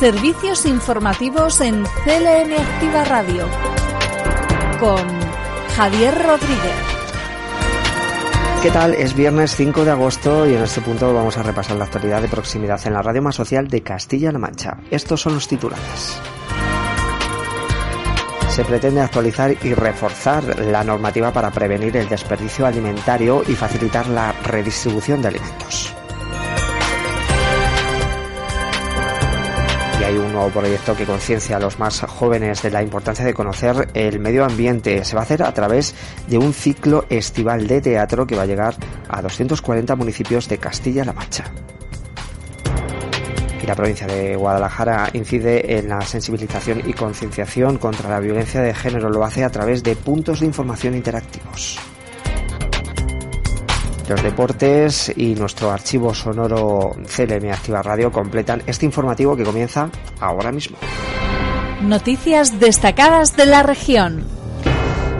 Servicios informativos en CLM Activa Radio con Javier Rodríguez. ¿Qué tal? Es viernes 5 de agosto y en este punto vamos a repasar la actualidad de proximidad en la radio más social de Castilla-La Mancha. Estos son los titulares. Se pretende actualizar y reforzar la normativa para prevenir el desperdicio alimentario y facilitar la redistribución de alimentos. Hay un nuevo proyecto que conciencia a los más jóvenes de la importancia de conocer el medio ambiente. Se va a hacer a través de un ciclo estival de teatro que va a llegar a 240 municipios de Castilla-La Mancha. Y la provincia de Guadalajara incide en la sensibilización y concienciación contra la violencia de género. Lo hace a través de puntos de información interactivos los deportes y nuestro archivo sonoro CLM Activa Radio completan este informativo que comienza ahora mismo. Noticias destacadas de la región.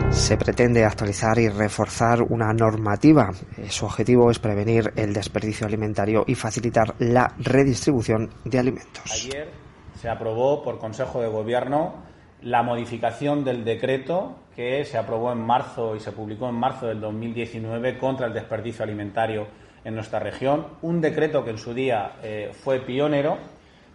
Se pretende actualizar y reforzar una normativa. Su objetivo es prevenir el desperdicio alimentario y facilitar la redistribución de alimentos. Ayer se aprobó por Consejo de Gobierno la modificación del decreto que se aprobó en marzo y se publicó en marzo del 2019 contra el desperdicio alimentario en nuestra región. Un decreto que en su día eh, fue pionero,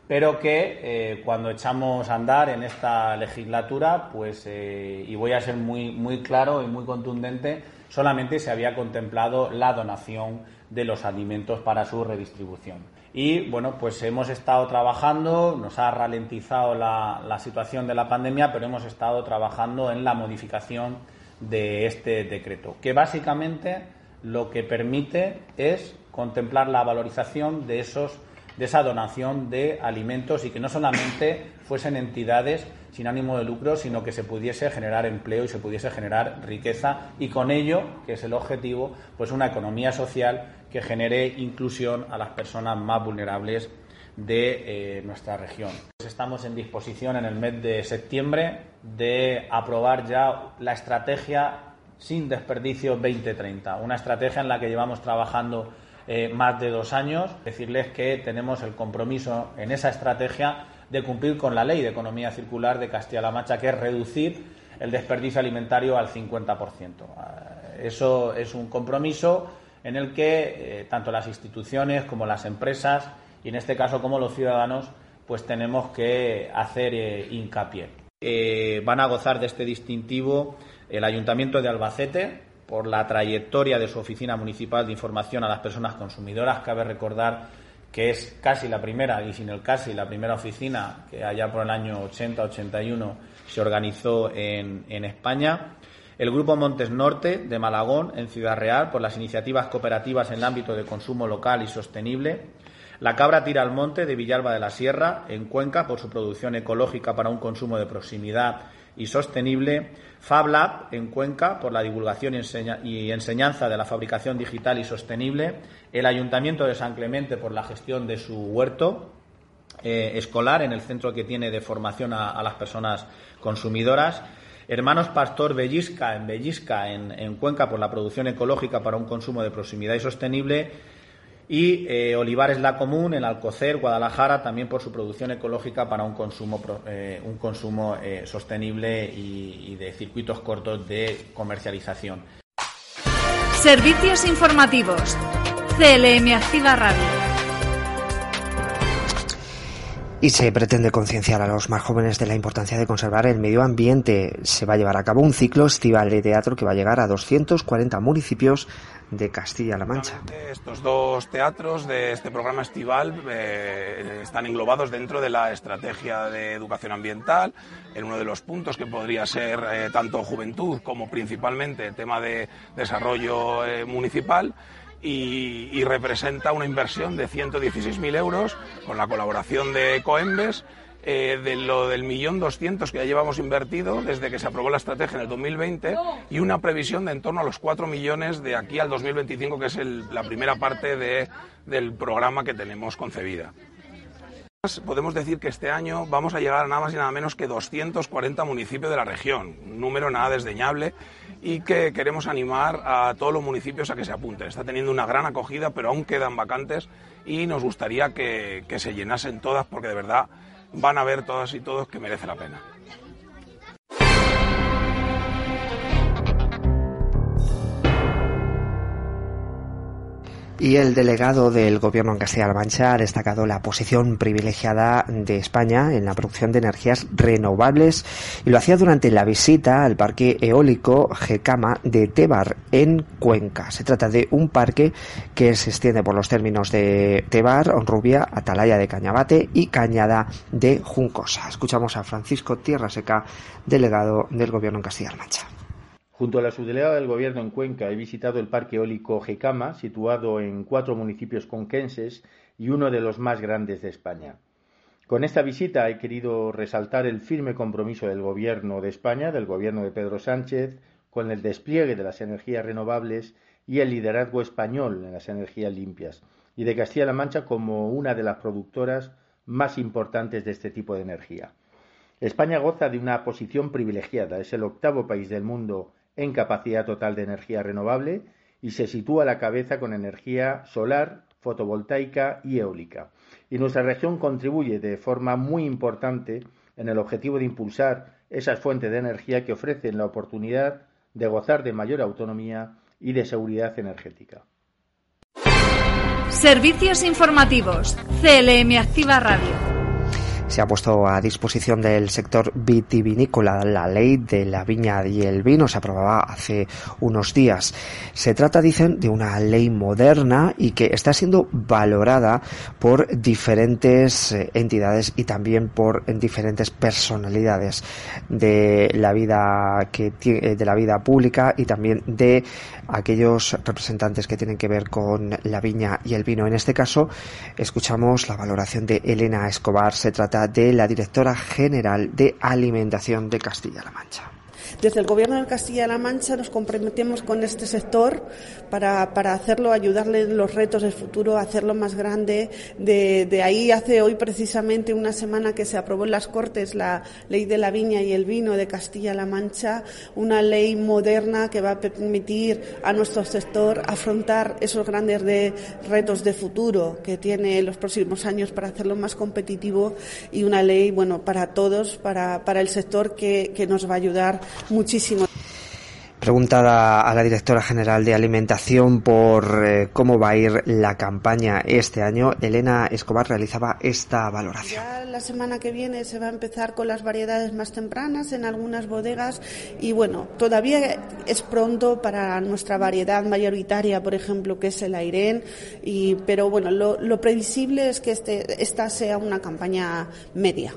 pero que eh, cuando echamos a andar en esta legislatura, pues, eh, y voy a ser muy, muy claro y muy contundente, solamente se había contemplado la donación de los alimentos para su redistribución. Y bueno, pues hemos estado trabajando, nos ha ralentizado la, la situación de la pandemia, pero hemos estado trabajando en la modificación de este decreto, que básicamente lo que permite es contemplar la valorización de esos de esa donación de alimentos y que no solamente fuesen entidades sin ánimo de lucro, sino que se pudiese generar empleo y se pudiese generar riqueza y con ello, que es el objetivo, pues una economía social que genere inclusión a las personas más vulnerables de eh, nuestra región. Estamos en disposición en el mes de septiembre de aprobar ya la estrategia sin desperdicio 2030, una estrategia en la que llevamos trabajando eh, más de dos años. Decirles que tenemos el compromiso en esa estrategia de cumplir con la ley de economía circular de Castilla-La Mancha, que es reducir el desperdicio alimentario al 50%. Eh, eso es un compromiso en el que eh, tanto las instituciones como las empresas y en este caso como los ciudadanos pues tenemos que hacer hincapié. van a gozar de este distintivo el Ayuntamiento de Albacete, por la trayectoria de su oficina municipal de información a las personas consumidoras. Cabe recordar que es casi la primera, y sin el casi, la primera oficina que allá por el año 80-81 se organizó en, en España. El Grupo Montes Norte de Malagón, en Ciudad Real, por las iniciativas cooperativas en el ámbito de consumo local y sostenible. La Cabra Tira al Monte de Villalba de la Sierra, en Cuenca, por su producción ecológica para un consumo de proximidad y sostenible, FabLab en Cuenca por la divulgación y, enseñanza de la fabricación digital y sostenible, el Ayuntamiento de San Clemente por la gestión de su huerto eh, escolar en el centro que tiene de formación a, las personas consumidoras, Hermanos Pastor Bellisca en Bellisca en Cuenca por la producción ecológica para un consumo de proximidad y sostenible y eh, Olivares La Común en Alcocer, Guadalajara, también por su producción ecológica para un consumo, eh, un consumo eh, sostenible y, y de circuitos cortos de comercialización. Servicios informativos. CLM Activa Radio. Y se pretende concienciar a los más jóvenes de la importancia de conservar el medio ambiente. Se va a llevar a cabo un ciclo estival de teatro que va a llegar a 240 municipios de Castilla-La Mancha. Estos dos teatros de este programa estival eh, están englobados dentro de la estrategia de educación ambiental, en uno de los puntos que podría ser eh, tanto juventud como principalmente tema de desarrollo eh, municipal y, representa una inversión de 116.000 euros con la colaboración de Coembes. Eh, de lo del millón doscientos que ya llevamos invertido desde que se aprobó la estrategia en el 2020 y una previsión de en torno a los 4 millones de aquí al 2025, que es la primera parte de, del programa que tenemos concebida. Podemos decir que este año vamos a llegar a nada más y nada menos que 240 municipios de la región, un número nada desdeñable y que queremos animar a todos los municipios a que se apunten. Está teniendo una gran acogida, pero aún quedan vacantes y nos gustaría que, se llenasen todas porque de verdad van a ver todas y todos que merece la pena. Y el delegado del Gobierno en Castilla-La Mancha ha destacado la posición privilegiada de España en la producción de energías renovables y lo hacía durante la visita al parque eólico Gecama de Tebar en Cuenca. Se trata de un parque que se extiende por los términos de Tebar, Honrubia, Atalaya de Cañabate y Cañada de Juncosa. Escuchamos a Francisco Tierra Seca, delegado del Gobierno en Castilla-La Mancha. Junto a la subdelegada del Gobierno en Cuenca he visitado el Parque Eólico Jecama, situado en cuatro municipios conquenses y uno de los más grandes de España. Con esta visita he querido resaltar el firme compromiso del Gobierno de España, del Gobierno de Pedro Sánchez, con el despliegue de las energías renovables y el liderazgo español en las energías limpias, y de Castilla-La Mancha como una de las productoras más importantes de este tipo de energía. España goza de una posición privilegiada, es el octavo país del mundo en capacidad total de energía renovable y se sitúa a la cabeza con energía solar, fotovoltaica y eólica. Y nuestra región contribuye de forma muy importante en el objetivo de impulsar esas fuentes de energía que ofrecen la oportunidad de gozar de mayor autonomía y de seguridad energética. Servicios informativos. CLM Activa Radio se ha puesto a disposición del sector vitivinícola la ley de la viña y el vino. Se aprobaba hace unos días. Se trata, dicen, de una ley moderna y que está siendo valorada por diferentes eh, entidades y también por diferentes personalidades de la vida que eh, de la vida pública y también de aquellos representantes que tienen que ver con la viña y el vino. En este caso, escuchamos la valoración de Elena Escobar. Se trata de la directora general de Alimentación de Castilla-La Mancha. Desde el Gobierno de Castilla-La Mancha nos comprometemos con este sector para, para, hacerlo, ayudarle en los retos del futuro, hacerlo más grande. De, de, ahí hace hoy precisamente una semana que se aprobó en las Cortes la ley de la viña y el vino de Castilla-La Mancha, una ley moderna que va a permitir a nuestro sector afrontar esos grandes de, retos de futuro que tiene los próximos años para hacerlo más competitivo y una ley, bueno, para todos, para, para el sector que, que nos va a ayudar muchísimo. Preguntada a la directora general de alimentación por eh, cómo va a ir la campaña este año, Elena Escobar realizaba esta valoración. Ya la semana que viene se va a empezar con las variedades más tempranas en algunas bodegas y bueno, todavía es pronto para nuestra variedad mayoritaria, por ejemplo, que es el Airén, y, pero bueno, lo, lo previsible es que este, esta sea una campaña media.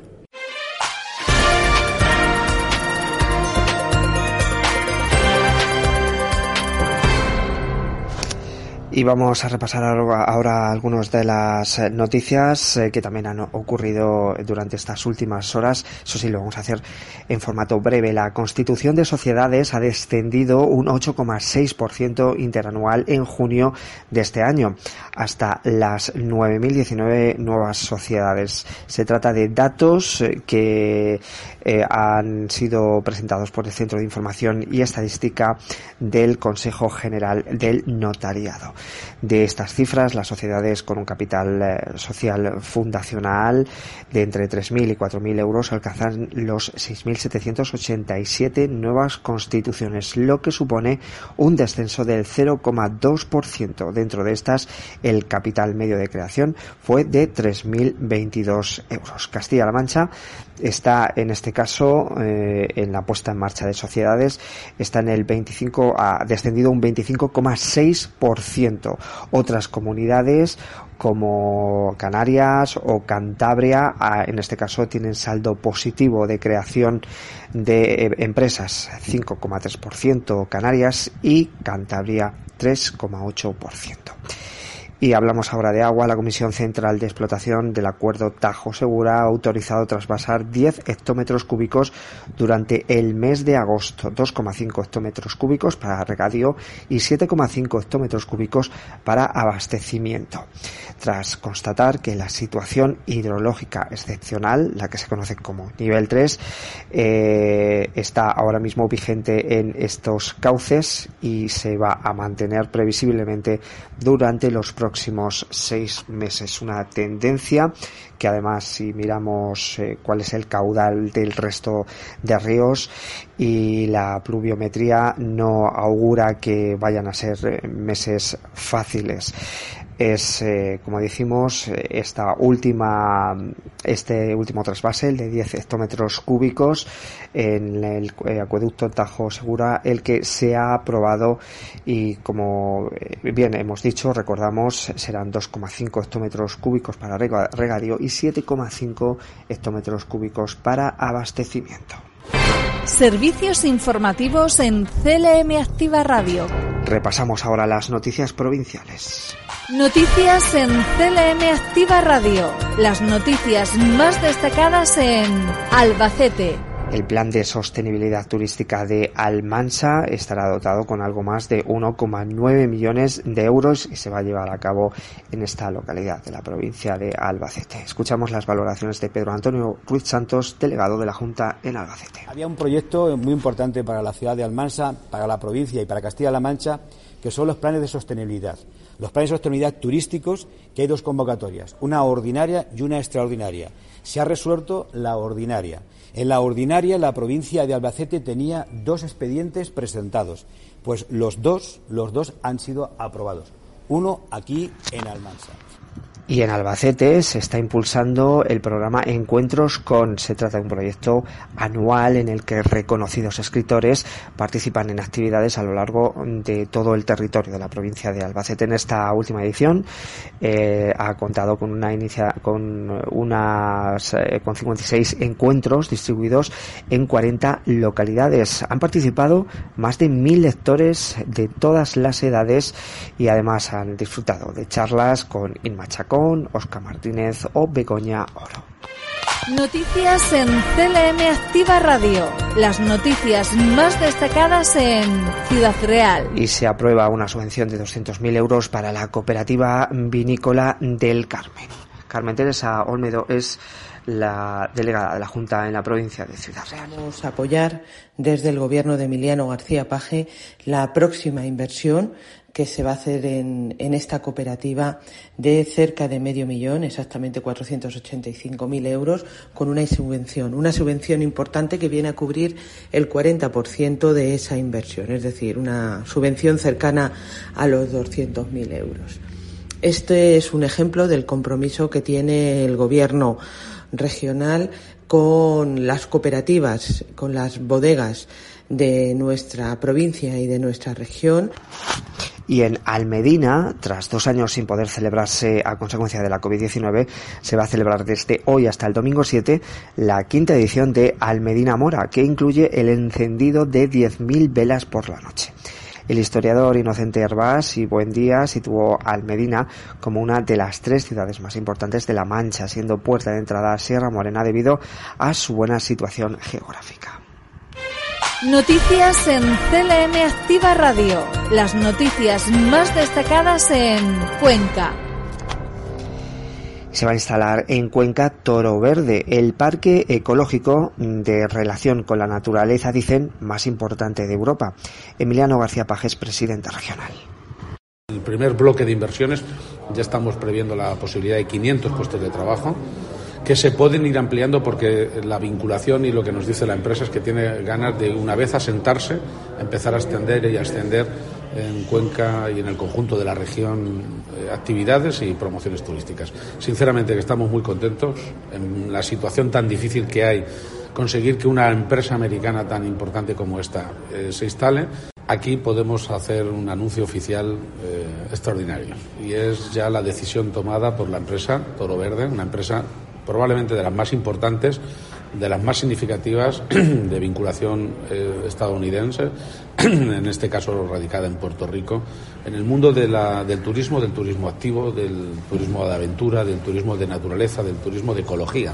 Y vamos a repasar ahora algunas de las eh, noticias eh, que también han ocurrido durante estas últimas horas. Eso sí, lo vamos a hacer en formato breve. La constitución de sociedades ha descendido un 8,6% interanual en junio de este año, hasta las 9.019 nuevas sociedades. Se trata de datos eh, que han sido presentados por el Centro de Información y Estadística del Consejo General del Notariado. De estas cifras, las sociedades con un capital eh, social fundacional de entre 3.000 y 4.000 euros alcanzan los 6.787 nuevas constituciones, lo que supone un descenso del 0,2%. Dentro de estas, el capital medio de creación fue de 3.022 euros. Castilla-La Mancha está en este caso eh, en la puesta en marcha de sociedades está en el 25 ha descendido un 25,6% otras comunidades como Canarias o Cantabria, en este caso tienen saldo positivo de creación de eh, empresas 5,3%, Canarias y Cantabria 3,8%. Y hablamos ahora de agua. La Comisión Central de Explotación del Acuerdo Tajo Segura ha autorizado trasvasar 10 hectómetros cúbicos durante el mes de agosto, 2,5 hectómetros cúbicos para regadío y 7,5 hectómetros cúbicos para abastecimiento. Tras constatar que la situación hidrológica excepcional, la que se conoce como nivel 3, eh, está ahora mismo vigente en estos cauces y se va a mantener previsiblemente durante los próximos seis meses. Una tendencia que además si miramos eh, cuál es el caudal del resto de ríos y la pluviometría no augura que vayan a ser eh, meses fáciles es, eh, como decimos, esta última, este último trasvase, el de 10 hectómetros cúbicos en el eh, acueducto Tajo Segura, el que se ha aprobado y como eh, bien hemos dicho, recordamos, serán 2,5 hectómetros cúbicos para regadío y 7,5 hectómetros cúbicos para abastecimiento. Servicios informativos en CLM Activa Radio. Repasamos ahora las noticias provinciales. Noticias en CLM Activa Radio. Las noticias más destacadas en Albacete. El plan de sostenibilidad turística de Almansa estará dotado con algo más de 1,9 millones de euros y se va a llevar a cabo en esta localidad de la provincia de Albacete. Escuchamos las valoraciones de Pedro Antonio Ruiz Santos, delegado de la Junta en Albacete. Había un proyecto muy importante para la ciudad de Almansa, para la provincia y para Castilla-La Mancha, que son los planes de sostenibilidad. Los planes de sostenibilidad turísticos, que hay dos convocatorias, una ordinaria y una extraordinaria. Se ha resuelto la ordinaria. En la ordinaria, la provincia de Albacete tenía dos expedientes presentados. Pues los dos, los dos han sido aprobados. Uno aquí en Almansa. Y en Albacete se está impulsando el programa Encuentros con. Se trata de un proyecto anual en el que reconocidos escritores participan en actividades a lo largo de todo el territorio de la provincia de Albacete. En esta última edición eh, ha contado con una inicia, con unas eh, con 56 encuentros distribuidos en 40 localidades. Han participado más de mil lectores de todas las edades y además han disfrutado de charlas con Inma Chacón, Oscar Martínez o Begoña Oro. Noticias en CLM Activa Radio. Las noticias más destacadas en Ciudad Real. Y se aprueba una subvención de 200.000 euros para la cooperativa vinícola del Carmen. Carmen Teresa Olmedo es la delegada de la Junta en la provincia de Ciudad Real. Vamos a apoyar desde el gobierno de Emiliano García Paje la próxima inversión que se va a hacer en, en, esta cooperativa de cerca de medio millón, exactamente 485.000 euros, con una subvención, una subvención importante que viene a cubrir el 40% de esa inversión, es decir, una subvención cercana a los 200.000 euros. Este es un ejemplo del compromiso que tiene el Gobierno regional con las cooperativas, con las bodegas de nuestra provincia y de nuestra región. Y en Almedina, tras dos años sin poder celebrarse a consecuencia de la COVID-19, se va a celebrar desde hoy hasta el domingo 7 la quinta edición de Almedina Mora, que incluye el encendido de 10.000 velas por la noche. El historiador Inocente Herbás y Buen Día situó Almedina como una de las tres ciudades más importantes de La Mancha, siendo puerta de entrada a Sierra Morena debido a su buena situación geográfica. Noticias en CLM Activa Radio. Las noticias más destacadas en Cuenca. Se va a instalar en Cuenca Toro Verde, el parque ecológico de relación con la naturaleza, dicen, más importante de Europa. Emiliano García Pajes, presidente regional. El primer bloque de inversiones ya estamos previendo la posibilidad de 500 puestos de trabajo que se pueden ir ampliando porque la vinculación y lo que nos dice la empresa es que tiene ganas de una vez asentarse, empezar a extender y a extender en Cuenca y en el conjunto de la región eh, actividades y promociones turísticas. Sinceramente que estamos muy contentos en la situación tan difícil que hay conseguir que una empresa americana tan importante como esta eh, se instale. Aquí podemos hacer un anuncio oficial eh, extraordinario y es ya la decisión tomada por la empresa Toro Verde, una empresa probablemente de las más importantes, de las más significativas de vinculación eh, estadounidense, en este caso radicada en Puerto Rico, en el mundo del turismo, del turismo activo, del turismo de aventura, del turismo de naturaleza, del turismo de ecología.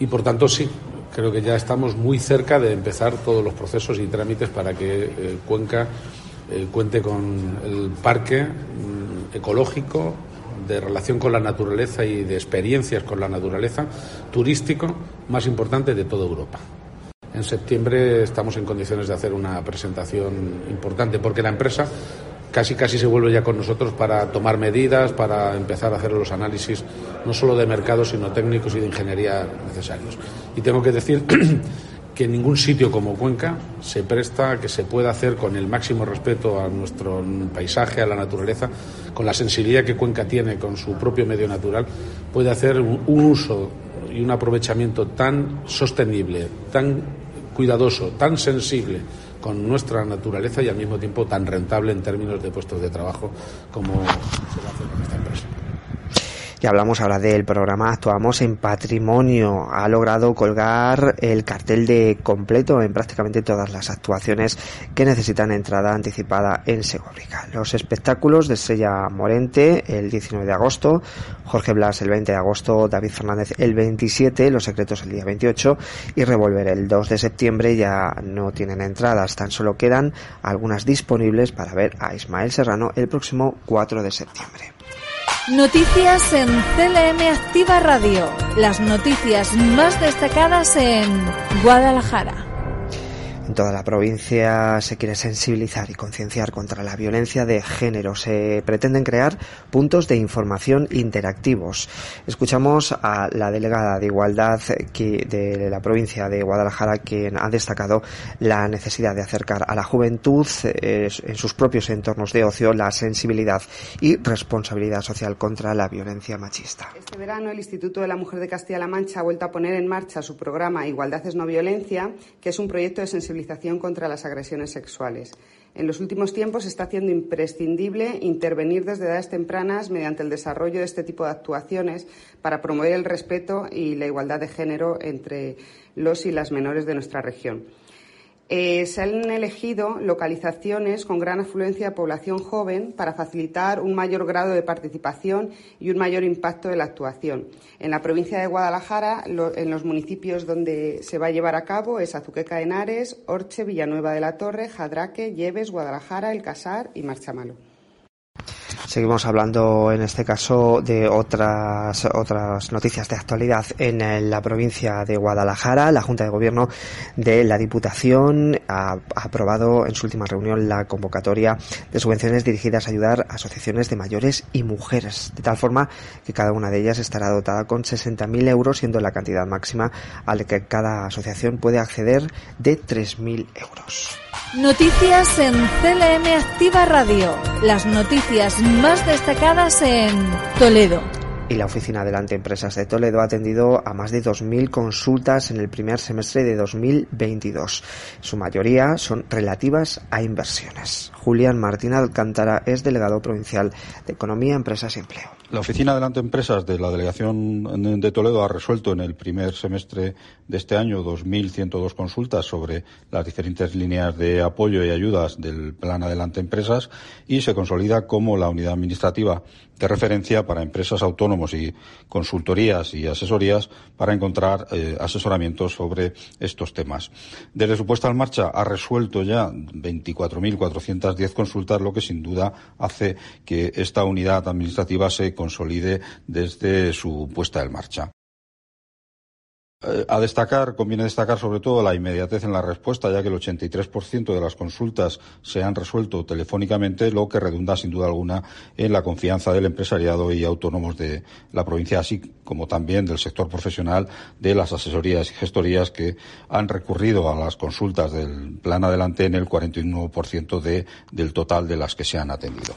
Y por tanto, sí, creo que ya estamos muy cerca de empezar todos los procesos y trámites para que eh, Cuenca eh, cuente con el parque mm, ecológico de relación con la naturaleza y de experiencias con la naturaleza turístico más importante de toda Europa. En septiembre estamos en condiciones de hacer una presentación importante porque la empresa casi casi se vuelve ya con nosotros para tomar medidas, para empezar a hacer los análisis no solo de mercado, sino técnicos y de ingeniería necesarios. Y tengo que decir que ningún sitio como Cuenca se presta que se pueda hacer con el máximo respeto a nuestro paisaje, a la naturaleza, con la sensibilidad que Cuenca tiene con su propio medio natural, puede hacer un uso y un aprovechamiento tan sostenible, tan cuidadoso, tan sensible con nuestra naturaleza y al mismo tiempo tan rentable en términos de puestos de trabajo como se va a hacer con esta empresa. Y hablamos ahora del programa Actuamos en Patrimonio. Ha logrado colgar el cartel de completo en prácticamente todas las actuaciones que necesitan entrada anticipada en Segovia. Los espectáculos de Estrella Morente el 19 de agosto, Jorge Blas el 20 de agosto, David Fernández el 27, Los Secretos el día 28 y Revolver el 2 de septiembre ya no tienen entradas, tan solo quedan algunas disponibles para ver a Ismael Serrano el próximo 4 de septiembre. Noticias en CLM Activa Radio. Las noticias más destacadas en Guadalajara. En toda la provincia se quiere sensibilizar y concienciar contra la violencia de género. Se pretenden crear puntos de información interactivos. Escuchamos a la delegada de Igualdad de la provincia de Guadalajara, quien ha destacado la necesidad de acercar a la juventud eh, en sus propios entornos de ocio la sensibilidad y responsabilidad social contra la violencia machista. Este verano el Instituto de la Mujer de Castilla-La Mancha ha vuelto a poner en marcha su programa Igualdad es no violencia, que es un proyecto de sensibilización contra las agresiones sexuales. En los últimos tiempos se está haciendo imprescindible intervenir desde edades tempranas mediante el desarrollo de este tipo de actuaciones para promover el respeto y la igualdad de género entre los y las menores de nuestra región. Eh, se han elegido localizaciones con gran afluencia de población joven para facilitar un mayor grado de participación y un mayor impacto de la actuación. En la provincia de Guadalajara, en los municipios donde se va a llevar a cabo es Azuqueca Henares, Orche, Villanueva de la Torre, Jadraque, Lleves, Guadalajara, El Casar y Marchamalo. Seguimos hablando en este caso de otras otras noticias de actualidad en la provincia de Guadalajara. La Junta de Gobierno de la Diputación ha aprobado en su última reunión la convocatoria de subvenciones dirigidas a ayudar a asociaciones de mayores y mujeres, de tal forma que cada una de ellas estará dotada con 60.000 euros, siendo la cantidad máxima a la que cada asociación puede acceder de 3.000 euros. Noticias en CLM Activa Radio. Las noticias más destacadas en Toledo. Y la Oficina Delante Empresas de Toledo ha atendido a más de 2.000 consultas en el primer semestre de 2022. Su mayoría son relativas a inversiones. Julián Martín Alcántara es delegado provincial de Economía, Empresas y Empleo. La Oficina Delante Empresas de la Delegación de Toledo ha resuelto en el primer semestre de este año 2.102 consultas sobre las diferentes líneas de apoyo y ayudas del Plan Adelante Empresas y se consolida como la unidad administrativa de referencia para empresas autónomos y consultorías y asesorías para encontrar eh, asesoramientos sobre estos temas. Desde su puesta en marcha ha resuelto ya 24.410 consultas, lo que sin duda hace que esta unidad administrativa se consolide desde su puesta en marcha. Eh, a destacar, conviene destacar sobre todo la inmediatez en la respuesta, ya que el 83% de las consultas se han resuelto telefónicamente, lo que redunda sin duda alguna en la confianza del empresariado y autónomos de la provincia, así como también del sector profesional de las asesorías y gestorías que han recurrido a las consultas del plan adelante en el 41% de, del total de las que se han atendido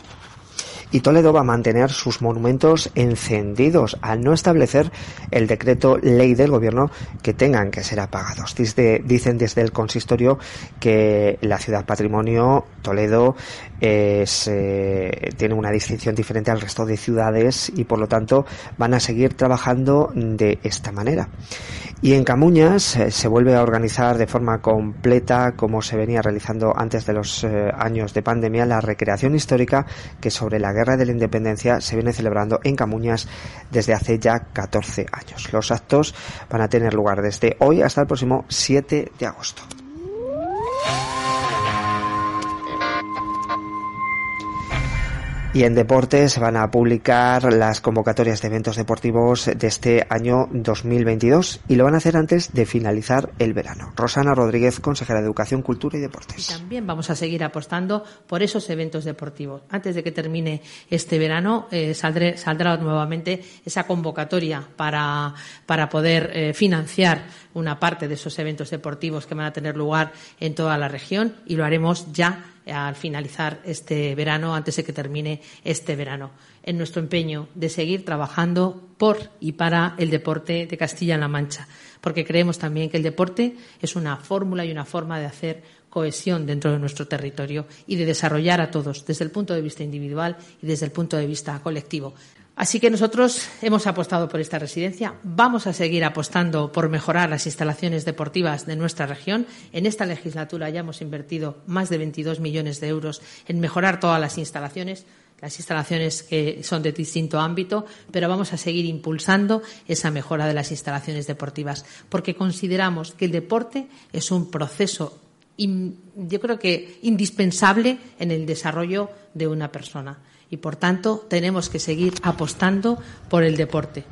y Toledo va a mantener sus monumentos encendidos al no establecer el decreto ley del gobierno que tengan que ser apagados. dicen desde el consistorio que la ciudad patrimonio Toledo es, eh, tiene una distinción diferente al resto de ciudades y por lo tanto van a seguir trabajando de esta manera. Y en Camuñas eh, se vuelve a organizar de forma completa, como se venía realizando antes de los eh, años de pandemia, la recreación histórica que sobre la Guerra de la Independencia se viene celebrando en Camuñas desde hace ya 14 años. Los actos van a tener lugar desde hoy hasta el próximo 7 de agosto. Y en deporte se van a publicar las convocatorias de eventos deportivos de este año 2022 y lo van a hacer antes de finalizar el verano. Rosana Rodríguez, consejera de Educación, Cultura y Deportes. También vamos a seguir apostando por esos eventos deportivos. Antes de que termine este verano eh, saldré, saldrá nuevamente esa convocatoria para, para poder eh, financiar una parte de esos eventos deportivos que van a tener lugar en toda la región y lo haremos ya al finalizar este verano, antes de que termine este verano, en nuestro empeño de seguir trabajando por y para el deporte de Castilla-La Mancha, porque creemos también que el deporte es una fórmula y una forma de hacer cohesión dentro de nuestro territorio y de desarrollar a todos desde el punto de vista individual y desde el punto de vista colectivo. Así que nosotros hemos apostado por esta residencia, vamos a seguir apostando por mejorar las instalaciones deportivas de nuestra región. En esta legislatura ya hemos invertido más de 22 millones de euros en mejorar todas las instalaciones, las instalaciones que son de distinto ámbito, pero vamos a seguir impulsando esa mejora de las instalaciones deportivas, porque consideramos que el deporte es un proceso, yo creo que indispensable en el desarrollo de una persona y por tanto tenemos que seguir apostando por el deporte.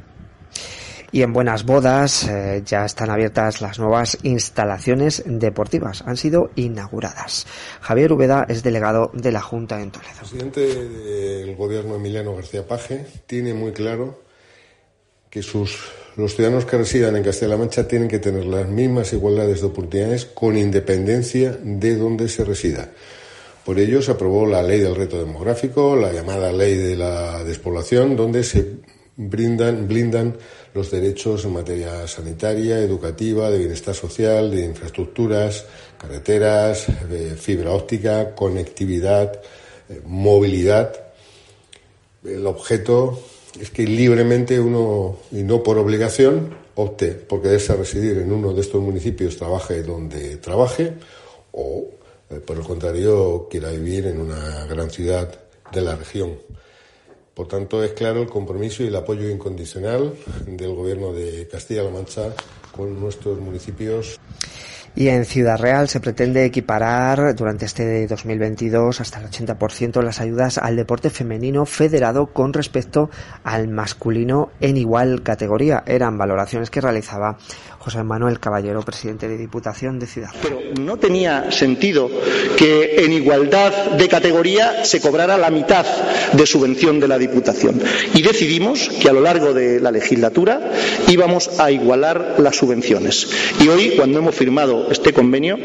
Y en Buenas Bodas eh, ya están abiertas las nuevas instalaciones deportivas. Han sido inauguradas. Javier Ubeda es delegado de la Junta en Toledo. El presidente del gobierno Emiliano García Paje tiene muy claro que sus, los ciudadanos que residan en Castilla-La Mancha tienen que tener las mismas igualdades de oportunidades con independencia de donde se resida. Por ello se aprobó la ley del reto demográfico, la llamada ley de la despoblación, donde se blindan los derechos en materia sanitaria, educativa, de bienestar social, de infraestructuras, carreteras, fibra óptica, conectividad, eh, movilidad. El objeto es que libremente uno, y no por obligación, opte por quererse residir en uno de estos municipios, trabaje donde trabaje, o por el contrario, quiera vivir en una gran ciudad de la región. Por tanto, es claro el compromiso y el apoyo incondicional del Gobierno de Castilla-La Mancha con nuestros municipios. Y en Ciudad Real se pretende equiparar durante este 2022 hasta el 80% las ayudas al deporte femenino federado con respecto al masculino en igual categoría. Eran valoraciones que realizaba José Manuel Caballero, presidente de Diputación de Ciudad. Pero no tenía sentido que en igualdad de categoría se cobrara la mitad de subvención de la Diputación. Y decidimos que a lo largo de la legislatura íbamos a igualar las subvenciones. Y hoy, cuando hemos firmado este convenio,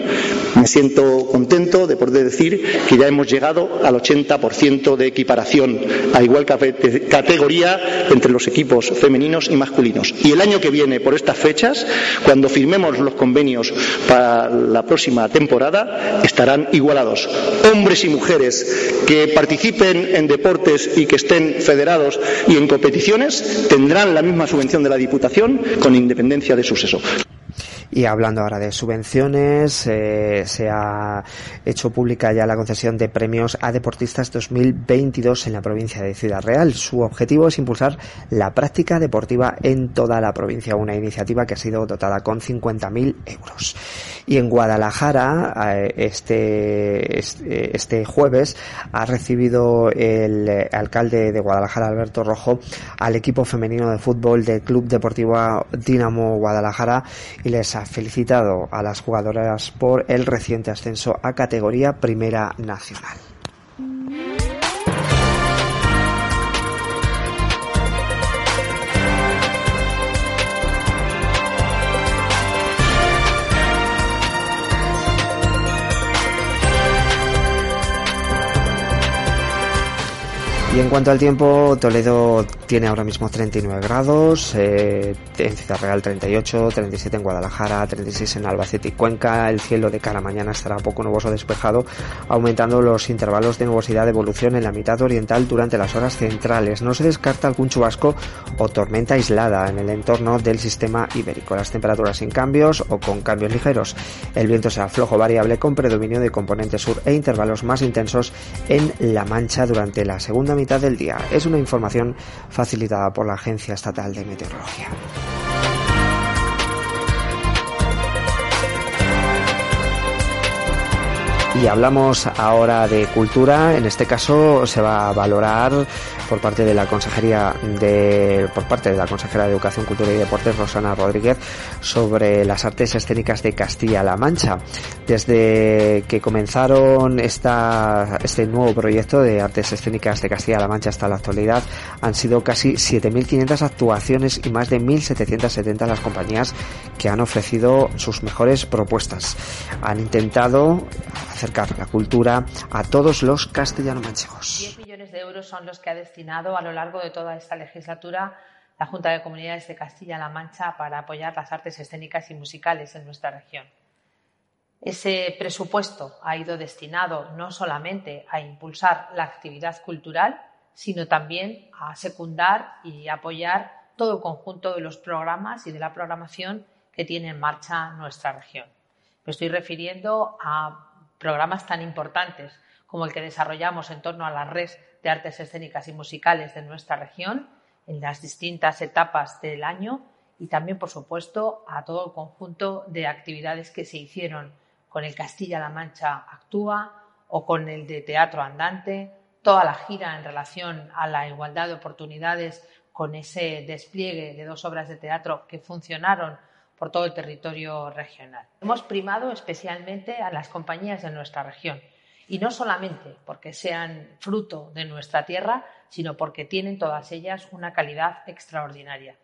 me siento contento de poder decir que ya hemos llegado al 80% de equiparación a igual categoría entre los equipos femeninos y masculinos. Y el año que viene, por estas fechas, cuando firmemos los convenios para la próxima temporada, estarán igualados. Hombres y mujeres que participen en deportes y que estén federados y en competiciones tendrán la misma subvención de la Diputación con independencia de su sexo. Y hablando ahora de subvenciones, eh, se ha hecho pública ya la concesión de premios a deportistas 2022 en la provincia de Ciudad Real. Su objetivo es impulsar la práctica deportiva en toda la provincia, una iniciativa que ha sido dotada con 50.000 euros. Y en Guadalajara, eh, este, este, este jueves, ha recibido el alcalde de Guadalajara, Alberto Rojo, al equipo femenino de fútbol del Club Deportivo Dinamo Guadalajara y les ha felicitado a las jugadoras por el reciente ascenso a categoría Primera Nacional. Y en cuanto al tiempo, Toledo tiene ahora mismo 39 grados, eh, en Ciudad Real 38, 37 en Guadalajara, 36 en Albacete y Cuenca. El cielo de cara mañana estará poco nuboso despejado, aumentando los intervalos de nubosidad de evolución en la mitad oriental durante las horas centrales. No se descarta algún chubasco o tormenta aislada en el entorno del sistema ibérico. Las temperaturas sin cambios o con cambios ligeros. El viento será flojo variable con predominio de componente sur e intervalos más intensos en La Mancha durante la segunda mitad del día. Es una información facilitada por la Agencia Estatal de Meteorología. Y hablamos ahora de cultura. En este caso se va a valorar por parte de la Consejería de, por parte de la Consejera de Educación, Cultura y Deportes, Rosana Rodríguez, sobre las artes escénicas de Castilla-La Mancha. Desde que comenzaron esta, este nuevo proyecto de artes escénicas de Castilla-La Mancha hasta la actualidad, han sido casi 7.500 actuaciones y más de 1.770 las compañías que han ofrecido sus mejores propuestas. Han intentado acercar la cultura a todos los castellano-manchegos. 10 millones de euros son los que ha destinado a lo largo de toda esta legislatura la Junta de Comunidades de Castilla-La Mancha para apoyar las artes escénicas y musicales en nuestra región. Ese presupuesto ha ido destinado no solamente a impulsar la actividad cultural, sino también a secundar y apoyar todo el conjunto de los programas y de la programación que tiene en marcha nuestra región. Me estoy refiriendo a programas tan importantes como el que desarrollamos en torno a la red de artes escénicas y musicales de nuestra región en las distintas etapas del año y también, por supuesto, a todo el conjunto de actividades que se hicieron con el Castilla-La Mancha Actúa o con el de Teatro Andante, toda la gira en relación a la igualdad de oportunidades con ese despliegue de dos obras de teatro que funcionaron por todo el territorio regional. Hemos primado especialmente a las compañías de nuestra región y no solamente porque sean fruto de nuestra tierra, sino porque tienen todas ellas una calidad extraordinaria.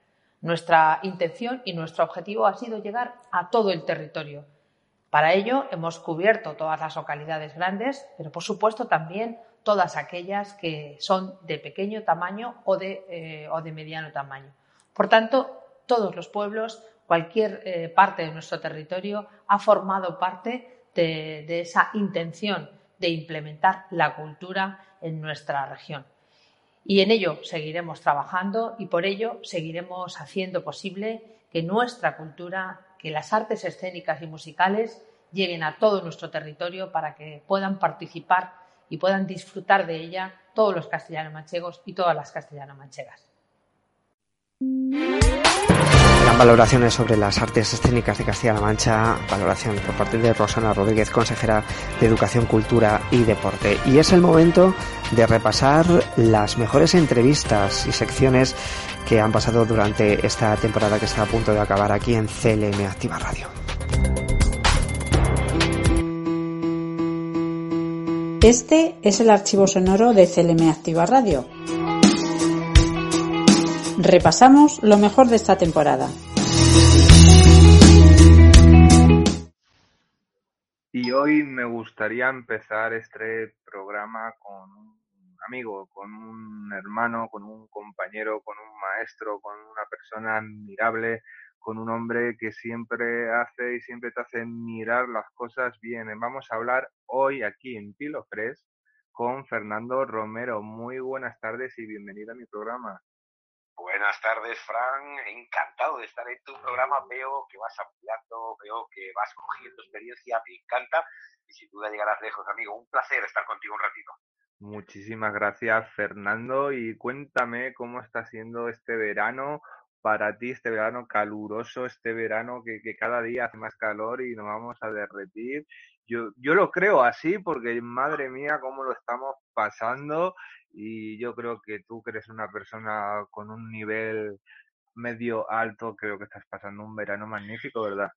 Nuestra intención y nuestro objetivo ha sido llegar a todo el territorio. Para ello hemos cubierto todas las localidades grandes, pero por supuesto también todas aquellas que son de pequeño tamaño o de, eh, o de mediano tamaño. Por tanto, todos los pueblos cualquier eh, parte de nuestro territorio ha formado parte de, esa intención de implementar la cultura en nuestra región. Y en ello seguiremos trabajando y por ello seguiremos haciendo posible que nuestra cultura, que las artes escénicas y musicales lleguen a todo nuestro territorio para que puedan participar y puedan disfrutar de ella todos los castellanos manchegos y todas las castellanas manchegas valoraciones sobre las artes escénicas de Castilla-La Mancha, valoración por parte de Rosana Rodríguez, consejera de Educación, Cultura y Deporte. Y es el momento de repasar las mejores entrevistas y secciones que han pasado durante esta temporada que está a punto de acabar aquí en CLM Activa Radio. Este es el archivo sonoro de CLM Activa Radio. Repasamos lo mejor de esta temporada. Y hoy me gustaría empezar este programa con un amigo, con un hermano, con un compañero, con un maestro, con una persona admirable, con un hombre que siempre hace y siempre te hace mirar las cosas bien. Vamos a hablar hoy aquí en Pilo con Fernando Romero. Muy buenas tardes y bienvenido a mi programa. Buenas tardes, Fran. Encantado de estar en tu programa. Veo que vas ampliando, veo que vas cogiendo experiencia. Me encanta y sin duda llegarás lejos, amigo. Un placer estar contigo un ratito. Muchísimas gracias, Fernando. Y cuéntame cómo está siendo este verano para ti, este verano caluroso, este verano que, que cada día hace más calor y nos vamos a derretir. Yo, yo lo creo así porque, madre mía, cómo lo estamos pasando y yo creo que tú que eres una persona con un nivel medio alto, creo que estás pasando un verano magnífico, ¿verdad?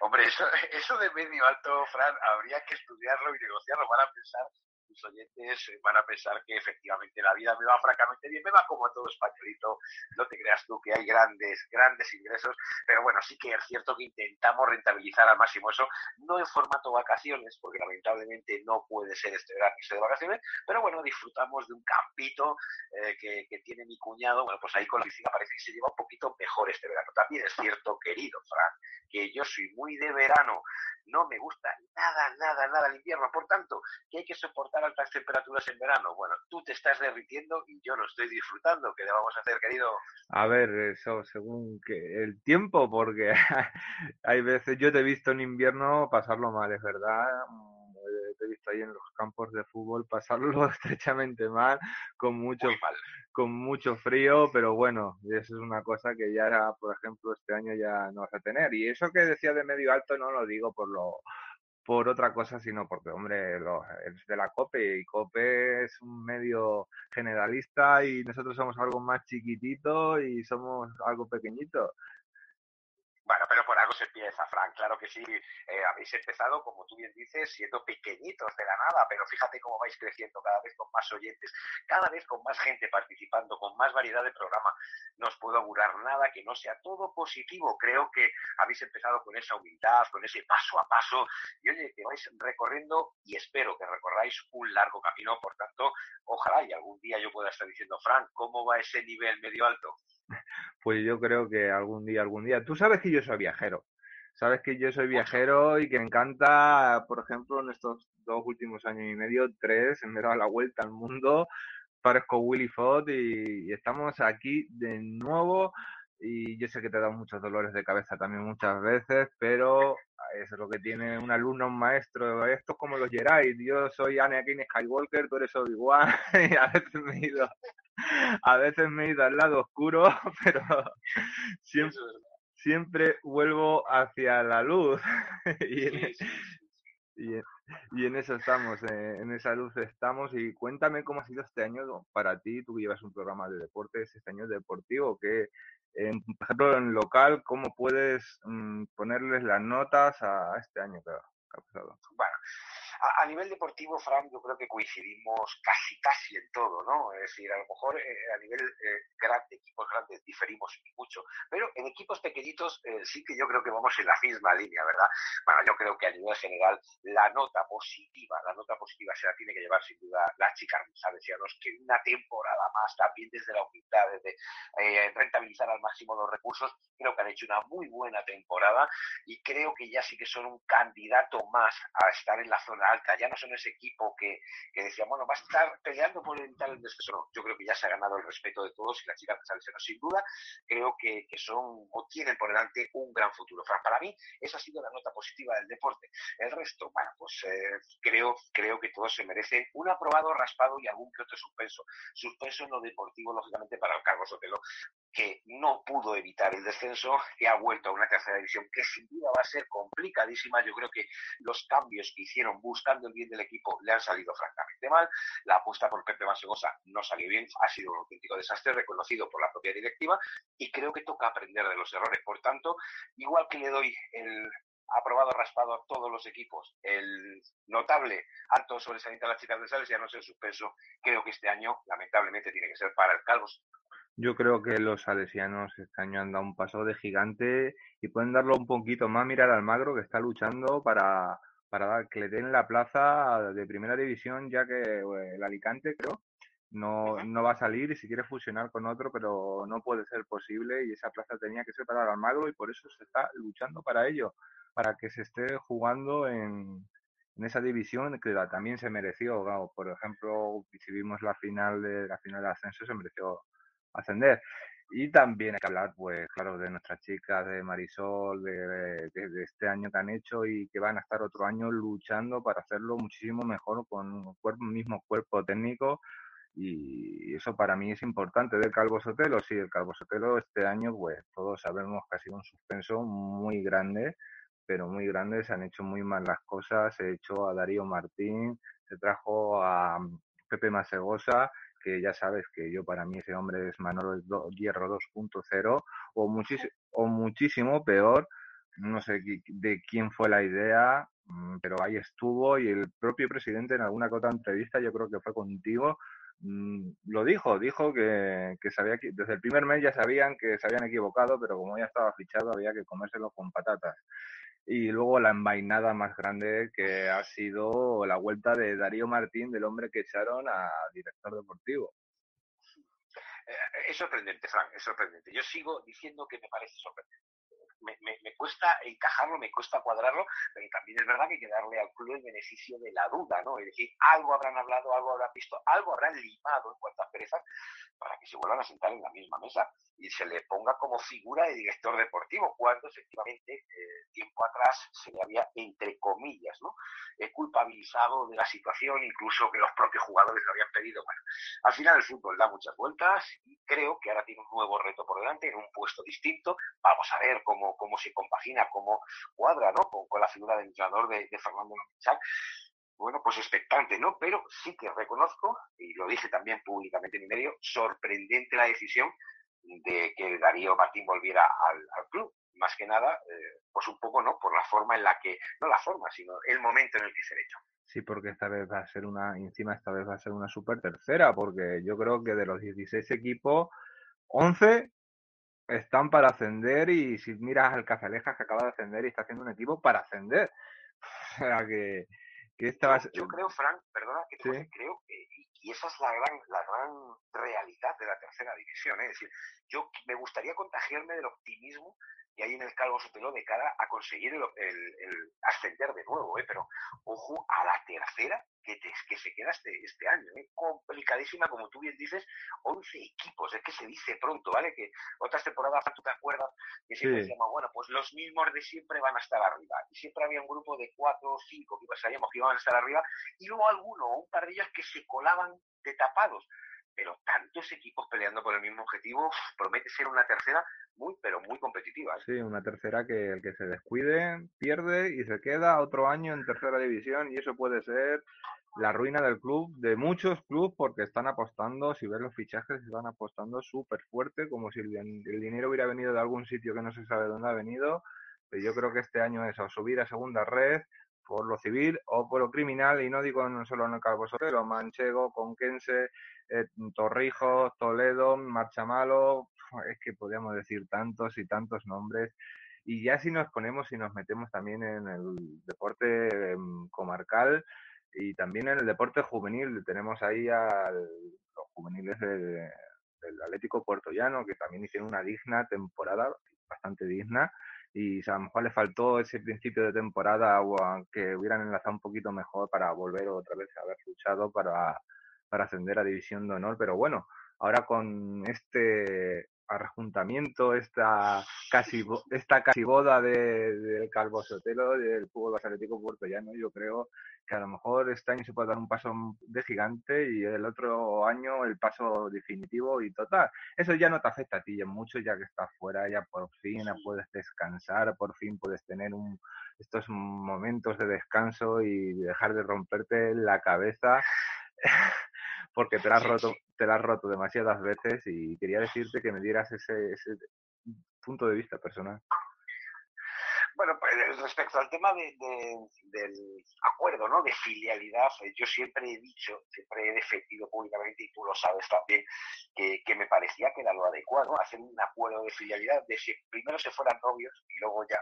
Hombre, eso, eso de medio alto, Fran, habría que estudiarlo y negociarlo. Van a pensar mis oyentes eh, van a pensar que efectivamente la vida me va francamente bien, me va como a todo españolito, no te creas tú que hay grandes, grandes ingresos, pero bueno, sí que es cierto que intentamos rentabilizar al máximo eso, no en formato vacaciones, porque lamentablemente no puede ser este verano de vacaciones, pero bueno, disfrutamos de un campito eh, que, que, tiene mi cuñado, bueno, pues ahí con la piscina parece que se lleva un poquito mejor este verano. También es cierto, querido Fran, que yo soy muy de verano, no me gusta nada, nada, nada el invierno, por tanto, que hay que soportar altas temperaturas en verano. Bueno, tú te estás derritiendo y yo no estoy disfrutando. ¿Qué le vamos a hacer, querido? A ver, eso según que el tiempo, porque hay veces, yo te he visto en invierno pasarlo mal, es verdad te he visto ahí en los campos de fútbol pasarlo estrechamente mal, con mucho, con mucho frío, pero bueno, eso es una cosa que ya, por ejemplo, este año ya no vas a tener. Y eso que decía de medio alto no lo digo por lo por otra cosa, sino porque, hombre, es de la COPE y COPE es un medio generalista y nosotros somos algo más chiquitito y somos algo pequeñito. Bueno, pero se empieza, Frank. Claro que sí, eh, habéis empezado, como tú bien dices, siendo pequeñitos de la nada, pero fíjate cómo vais creciendo cada vez con más oyentes, cada vez con más gente participando, con más variedad de programa. No os puedo augurar nada que no sea todo positivo. Creo que habéis empezado con esa humildad, con ese paso a paso, y oye, que vais recorriendo y espero que recorráis un largo camino. Por tanto, ojalá y algún día yo pueda estar diciendo, Frank, ¿cómo va ese nivel medio alto? Pues yo creo que algún día, algún día. Tú sabes que yo soy viajero. Sabes que yo soy viajero y que me encanta, por ejemplo, en estos dos últimos años y medio, tres, me he dado la vuelta al mundo, parezco Willy Fogg y, estamos aquí de nuevo y yo sé que te he dado muchos dolores de cabeza también muchas veces, pero eso es lo que tiene un alumno, un maestro. Esto es como los Jedi. Yo soy Anakin Skywalker, tú eres Obi-Wan. y a veces me he ido, a veces me he ido al lado oscuro, pero siempre, siempre vuelvo hacia la luz. y, en, y, en, eso estamos, eh, en esa luz estamos. Y cuéntame cómo ha sido este año para ti, tú que llevas un programa de deportes, este año deportivo, que por ejemplo, en local, ¿cómo puedes mm, ponerles las notas a este año que ha pasado? Bueno, a, nivel deportivo, Fran, yo creo que coincidimos casi, casi en todo, ¿no? Es decir, a lo mejor eh, a nivel eh, grande, equipos grandes, diferimos mucho, pero en equipos pequeñinos eh, sí que yo creo que vamos en la misma línea, ¿verdad? Bueno, yo creo que a nivel general la nota positiva, la nota positiva se la tiene que llevar sin duda la chica salesianos, que una temporada más, también desde la humildad, desde rentabilizar al máximo los recursos, creo que han hecho una muy buena temporada y creo que ya sí que son un candidato más a estar en la zona ya no son ese equipo que, que decía, bueno, va a estar peleando por evitar el descenso. Yo creo que ya se ha ganado el respeto de todos y las chicas de Salesiano, sin duda, creo que, que, son o tienen por delante un gran futuro. Para mí, esa ha sido la nota positiva del deporte. El resto, bueno, pues eh, creo, creo que todos se merecen un aprobado, raspado y algún que otro suspenso. Suspenso en lo deportivo, lógicamente, para el Carlos Sotelo, que no pudo evitar el descenso, que ha vuelto a una tercera división que sin duda va a ser complicadísima. Yo creo que los cambios que hicieron buscando el bien del equipo le han salido francamente mal. La apuesta por Pepe Masegosa no salió bien, ha sido un auténtico desastre reconocido por la propia directiva y creo que toca aprender de los errores. Por tanto, igual que le doy el aprobado raspado a todos los equipos, el notable alto sobresaliente a las chicas de Sales, ya no sé suspenso, creo que este año lamentablemente tiene que ser para el Calvos yo creo que los salesianos este año han dado un paso de gigante y pueden darlo un poquito más. Mirar al Magro que está luchando para, para que le den la plaza de primera división, ya que el Alicante, creo, no, no va a salir y si quiere fusionar con otro, pero no puede ser posible y esa plaza tenía que ser para el Almagro y por eso se está luchando para ello, para que se esté jugando en, en esa división que también se mereció. por ejemplo, si vimos la final de la final de ascenso, se mereció ascender. Y también hay que hablar, pues, claro, de nuestras chicas, de Marisol, de, de, este año que han hecho y que van a estar otro año luchando para hacerlo muchísimo mejor con un cuerpo, mismo cuerpo técnico. Y eso para mí es importante. Del Calvo Sotelo, sí, el Calvo Sotelo este año, pues, todos sabemos que ha sido un suspenso muy grande, pero muy grande. Se han hecho muy mal las cosas. Se echó a Darío Martín, se trajo a Pepe Masegosa que ya sabes que yo para mí ese hombre es Manolo Hierro 2.0 o, muchísimo, o muchísimo peor, no sé de quién fue la idea, mm, pero ahí estuvo y el propio presidente en alguna otra entrevista, yo creo que fue contigo, mm, lo dijo, dijo que, que sabía que desde el primer mes ya sabían que se habían equivocado, pero como ya estaba fichado había que comérselo con patatas y luego la envainada más grande que ha sido la vuelta de Darío Martín, del hombre que echaron a director deportivo. Eh, es sorprendente, Frank, es sorprendente. Yo sigo diciendo que me parece sorprendente me, cuesta encajarlo, me cuesta cuadrarlo, pero también es verdad que hay que darle al club el beneficio de la duda, ¿no? Es decir, algo habrán hablado, algo habrán visto, algo habrán limado en cuanto a perezas para que se vuelvan a sentar en la misma mesa y se le ponga como figura de director deportivo, cuando efectivamente eh, tiempo atrás se le había, entre comillas, ¿no? Eh, culpabilizado de la situación, incluso que los propios jugadores lo habían pedido. Bueno, al final el fútbol da muchas vueltas y creo que ahora tiene un nuevo reto por delante en un puesto distinto. Vamos a ver, ver cómo, se compagina, cómo cuadra, ¿no? Con, la figura del entrenador de, Fernando Lomichak. Bueno, pues expectante, ¿no? Pero sí que reconozco, y lo dije también públicamente en mi medio, sorprendente la decisión de que Darío Martín volviera al, club. Más que nada, eh, pues un poco, ¿no? Por la forma en la que, no la forma, sino el momento en el que se le echó. Sí, porque esta vez va a ser una, encima esta vez va a ser una super tercera, porque yo creo que de los 16 equipos, 11 están para ascender y si miras al Cazalejas que acaba de ascender y está haciendo un equipo para ascender. O sea que, que esta va a ser... Yo creo, Frank, perdona que te creo que, y esa es la gran, la gran realidad de la tercera división. ¿eh? Es decir, yo me gustaría contagiarme del optimismo que hay en el Calvo Sotelo de cara a conseguir el, el, ascender de nuevo, ¿eh? pero ojo a la tercera que, que se queda este, este año, ¿eh? complicadísima, como tú bien dices, 11 equipos, es que se dice pronto, ¿vale? Que otras temporadas, tú te acuerdas, que siempre llama, bueno, pues los mismos de siempre van a estar arriba, y siempre había un grupo de 4 o 5 que sabíamos que iban a estar arriba, y luego alguno o un par de ellos que se colaban de tapados pero tantos equipos peleando por el mismo objetivo promete ser una tercera muy, pero muy competitiva. ¿eh? Sí, una tercera que el que se descuide pierde y se queda otro año en tercera división y eso puede ser la ruina del club, de muchos clubes, porque están apostando, si ves los fichajes, están apostando súper fuerte, como si el, dinero hubiera venido de algún sitio que no se sabe dónde ha venido. Pero yo creo que este año es a subir a segunda red, por lo civil o por lo criminal, y no digo solo en el Calvo Sotelo, Manchego, Conquense, eh, Torrijos, Toledo, Marchamalo, es que podríamos decir tantos y tantos nombres. Y ya si nos ponemos y nos metemos también en el deporte em, comarcal y también en el deporte juvenil, tenemos ahí a los juveniles del Atlético Puerto Llano, que también hicieron una digna temporada, bastante digna, y a lo mejor le faltó ese principio de temporada o que hubieran enlazado un poquito mejor para volver otra vez a haber luchado para, para ascender a División de Honor. Pero bueno, ahora con este arrejuntamiento, esta casi, esta casi boda del de, Calvo Sotelo, del fútbol atlético puertollano, yo creo que a lo mejor este año se puede dar un paso de gigante y el otro año el paso definitivo y total. Eso ya no te afecta a ti ya mucho, ya que estás fuera, ya por fin puedes descansar, por fin puedes tener un, estos momentos de descanso y dejar de romperte la cabeza porque te la has roto, te la has roto demasiadas veces y quería decirte que me dieras ese, ese punto de vista personal. Bueno, pues respecto al tema de, del acuerdo, ¿no? De filialidad, eh, yo siempre he dicho, siempre he defendido públicamente, y tú lo sabes también, que, que me parecía que era lo adecuado, hacer un acuerdo de filialidad de si primero se fueran novios y luego ya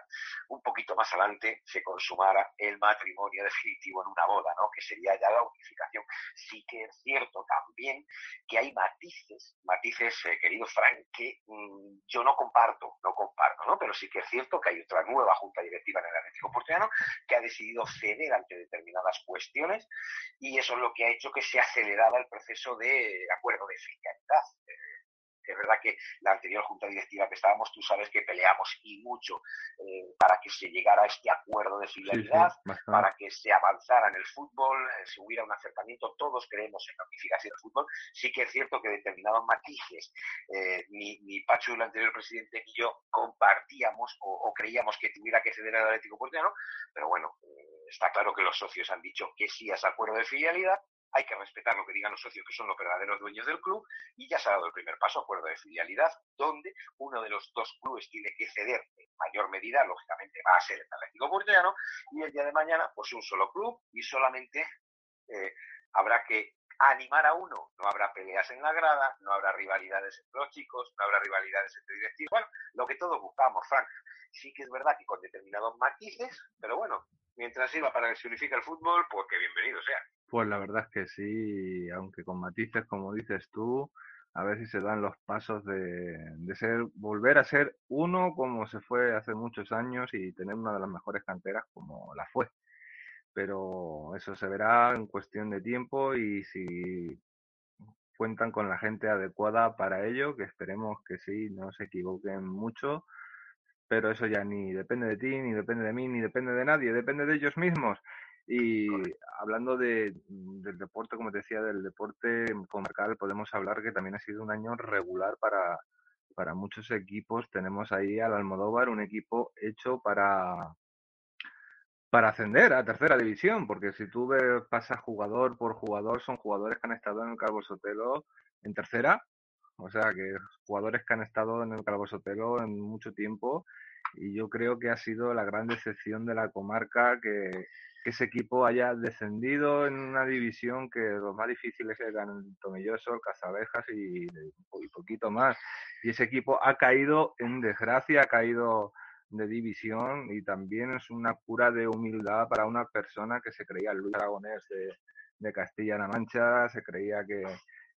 un poquito más adelante se consumara el matrimonio definitivo en una boda, ¿no? Que sería ya la unificación. Sí que es cierto también que hay matices, matices, eh, querido Frank, que mm, yo no comparto, no comparto, ¿no? Pero sí que es cierto que hay otra nueva junta directiva en el Atlético Porteano que ha decidido ceder ante determinadas cuestiones y eso es lo que ha hecho que se acelerara el proceso de acuerdo de filialidad. Es verdad que la anterior junta directiva que estábamos, tú sabes que peleamos y mucho eh, para que se llegara a este acuerdo de filialidad, para que se avanzara en el fútbol, eh, se hubiera un acercamiento. Todos creemos en la unificación del fútbol. Sí que es cierto que determinados matices, eh, ni, ni Pacho, el anterior presidente, ni yo compartíamos o, creíamos que tuviera que ceder al Atlético Porteño, pero bueno, está claro que los socios han dicho que sí a ese acuerdo de filialidad hay que respetar lo que digan los socios que son los verdaderos dueños del club y ya se ha dado el primer paso, acuerdo de filialidad, donde uno de los dos clubes tiene que ceder en mayor medida, lógicamente va a ser el Atlético Porteano y el día de mañana pues un solo club y solamente eh, habrá que animar a uno, no habrá peleas en la grada, no habrá rivalidades entre los chicos, no habrá rivalidades entre directivos, bueno, lo que todos buscamos, Frank. Sí que es verdad que con determinados matices, pero bueno, mientras sirva para que se unifique el fútbol, pues que bienvenido sea. Pues la verdad es que sí, aunque con matices, como dices tú, a ver si se dan los pasos de, de ser, volver a ser uno como se fue hace muchos años y tener una de las mejores canteras como la fue. Pero eso se verá en cuestión de tiempo y si cuentan con la gente adecuada para ello, que esperemos que sí, no se equivoquen mucho, pero eso ya ni depende de ti, ni depende de mí, ni depende de nadie, depende de ellos mismos. Y hablando de, del deporte, como te decía, del deporte comarcal, podemos hablar que también ha sido un año regular para, para muchos equipos tenemos ahí al Almodóvar un equipo hecho para, para ascender a tercera división, porque si tú ves, pasas jugador por jugador, son jugadores que han estado en el Calvo Sotelo en tercera, o sea que jugadores que han estado en el Calvo Sotelo en mucho tiempo, y yo creo que ha sido la gran decepción de la comarca que, ese equipo haya descendido en una división que los más difíciles eran el Tomilloso, el Cazabejas y, y poquito más. Y ese equipo ha caído en desgracia, ha caído de división y también es una cura de humildad para una persona que se creía el Luis Aragonés de, de Castilla-La Mancha, se creía que,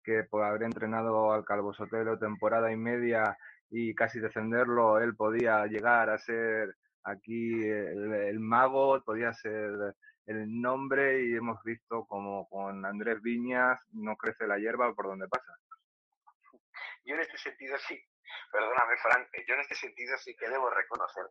que por haber entrenado al Calvo Sotelo temporada y media y casi defenderlo, él podía llegar a ser aquí el, el, mago, podía ser el nombre y hemos visto como con Andrés Viñas no crece la hierba por donde pasa. Yo en este sentido sí, Perdóname, Frank, eh, yo en este sentido sí que debo reconocer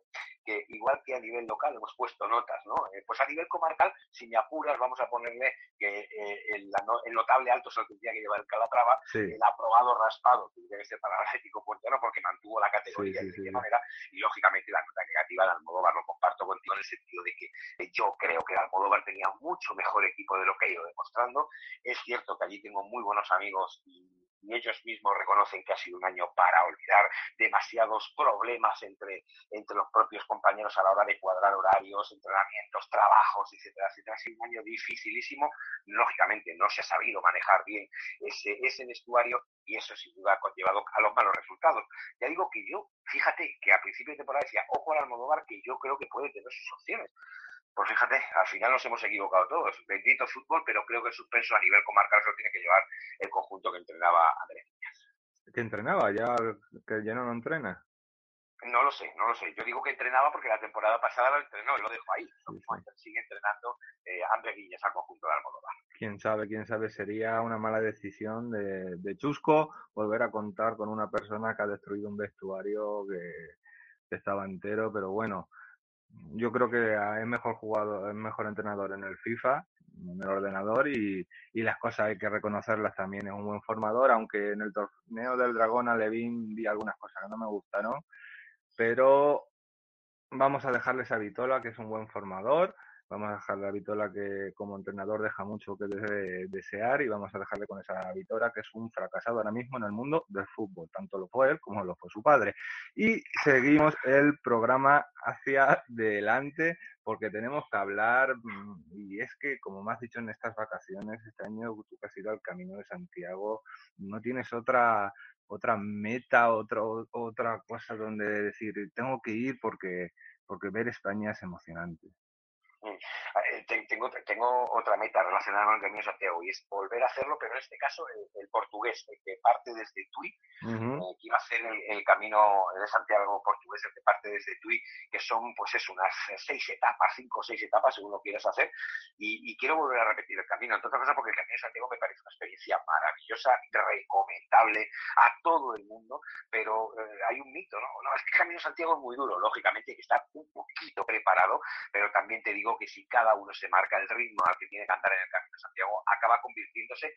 que igual que a nivel local hemos puesto notas, ¿no? Eh, pues a nivel comarcal, si me apuras, vamos a ponerle que eh, el, el, notable alto es el que tendría que llevar el Calatrava, sí. el aprobado raspado tendría que ser para el Atlético Puerto porque mantuvo la categoría sí, sí, de qué manera, y lógicamente la nota negativa de Almodóvar lo comparto contigo en el sentido de que yo creo que Almodóvar tenía mucho mejor equipo de lo que ha ido demostrando. Es cierto que allí tengo muy buenos amigos y y ellos mismos reconocen que ha sido un año para olvidar demasiados problemas entre, entre los propios compañeros a la hora de cuadrar horarios, entrenamientos, trabajos, etcétera, etcétera. Ha sido un año dificilísimo. Lógicamente no se ha sabido manejar bien ese, ese vestuario y eso sin duda ha conllevado a los malos resultados. Ya digo que yo, fíjate que a principio de temporada decía, ojo al Almodóvar, que yo creo que puede tener sus opciones. Pues fíjate, al final nos hemos equivocado todos. Bendito fútbol, pero creo que el suspenso a nivel comarcal se lo tiene que llevar el conjunto que entrenaba Andrés ¿Que entrenaba? ¿Ya, que ya no lo entrena? No lo sé, no lo sé. Yo digo que entrenaba porque la temporada pasada lo entrenó y lo dejo ahí. Sí, sí. Sigue entrenando eh, Andrés Villas al conjunto de Almodóvar. Quién sabe, quién sabe. Sería una mala decisión de, de Chusco volver a contar con una persona que ha destruido un vestuario que, que estaba entero, pero bueno, yo creo que es mejor jugador, es mejor entrenador en el FIFA, en el ordenador y, y, las cosas hay que reconocerlas también. Es un buen formador, aunque en el torneo del Dragón a Levin vi algunas cosas que no me gustaron, pero vamos a dejarle esa Vitola, que es un buen formador, vamos a dejarle a Vitola que como entrenador deja mucho que de, desear y vamos a dejarle con esa Vitola que es un fracasado ahora mismo en el mundo del fútbol, tanto lo fue él como lo fue su padre. Y seguimos el programa hacia adelante porque tenemos que hablar y es que como me has dicho en estas vacaciones, este año tú que has ido al Camino de Santiago, no tienes otra otra meta, otro, otra cosa donde decir tengo que ir porque porque ver España es emocionante. Tengo, tengo otra meta relacionada con el Camino de Santiago y es volver a hacerlo, pero en este caso el, el portugués, el que parte desde Tui, uh -huh. eh, que iba a hacer el, el, camino de Santiago portugués, el que parte desde Tui, que son pues es unas seis etapas, cinco o seis etapas según lo quieras hacer, y, y, quiero volver a repetir el camino, entre otras cosas porque el Camino de Santiago me parece una experiencia maravillosa, recomendable a todo el mundo, pero eh, hay un mito, ¿no? No, es que el Camino de Santiago es muy duro, lógicamente hay que estar un poquito preparado, pero también te digo que si cada uno se marca el ritmo al que tiene que andar en el Camino de Santiago, acaba convirtiéndose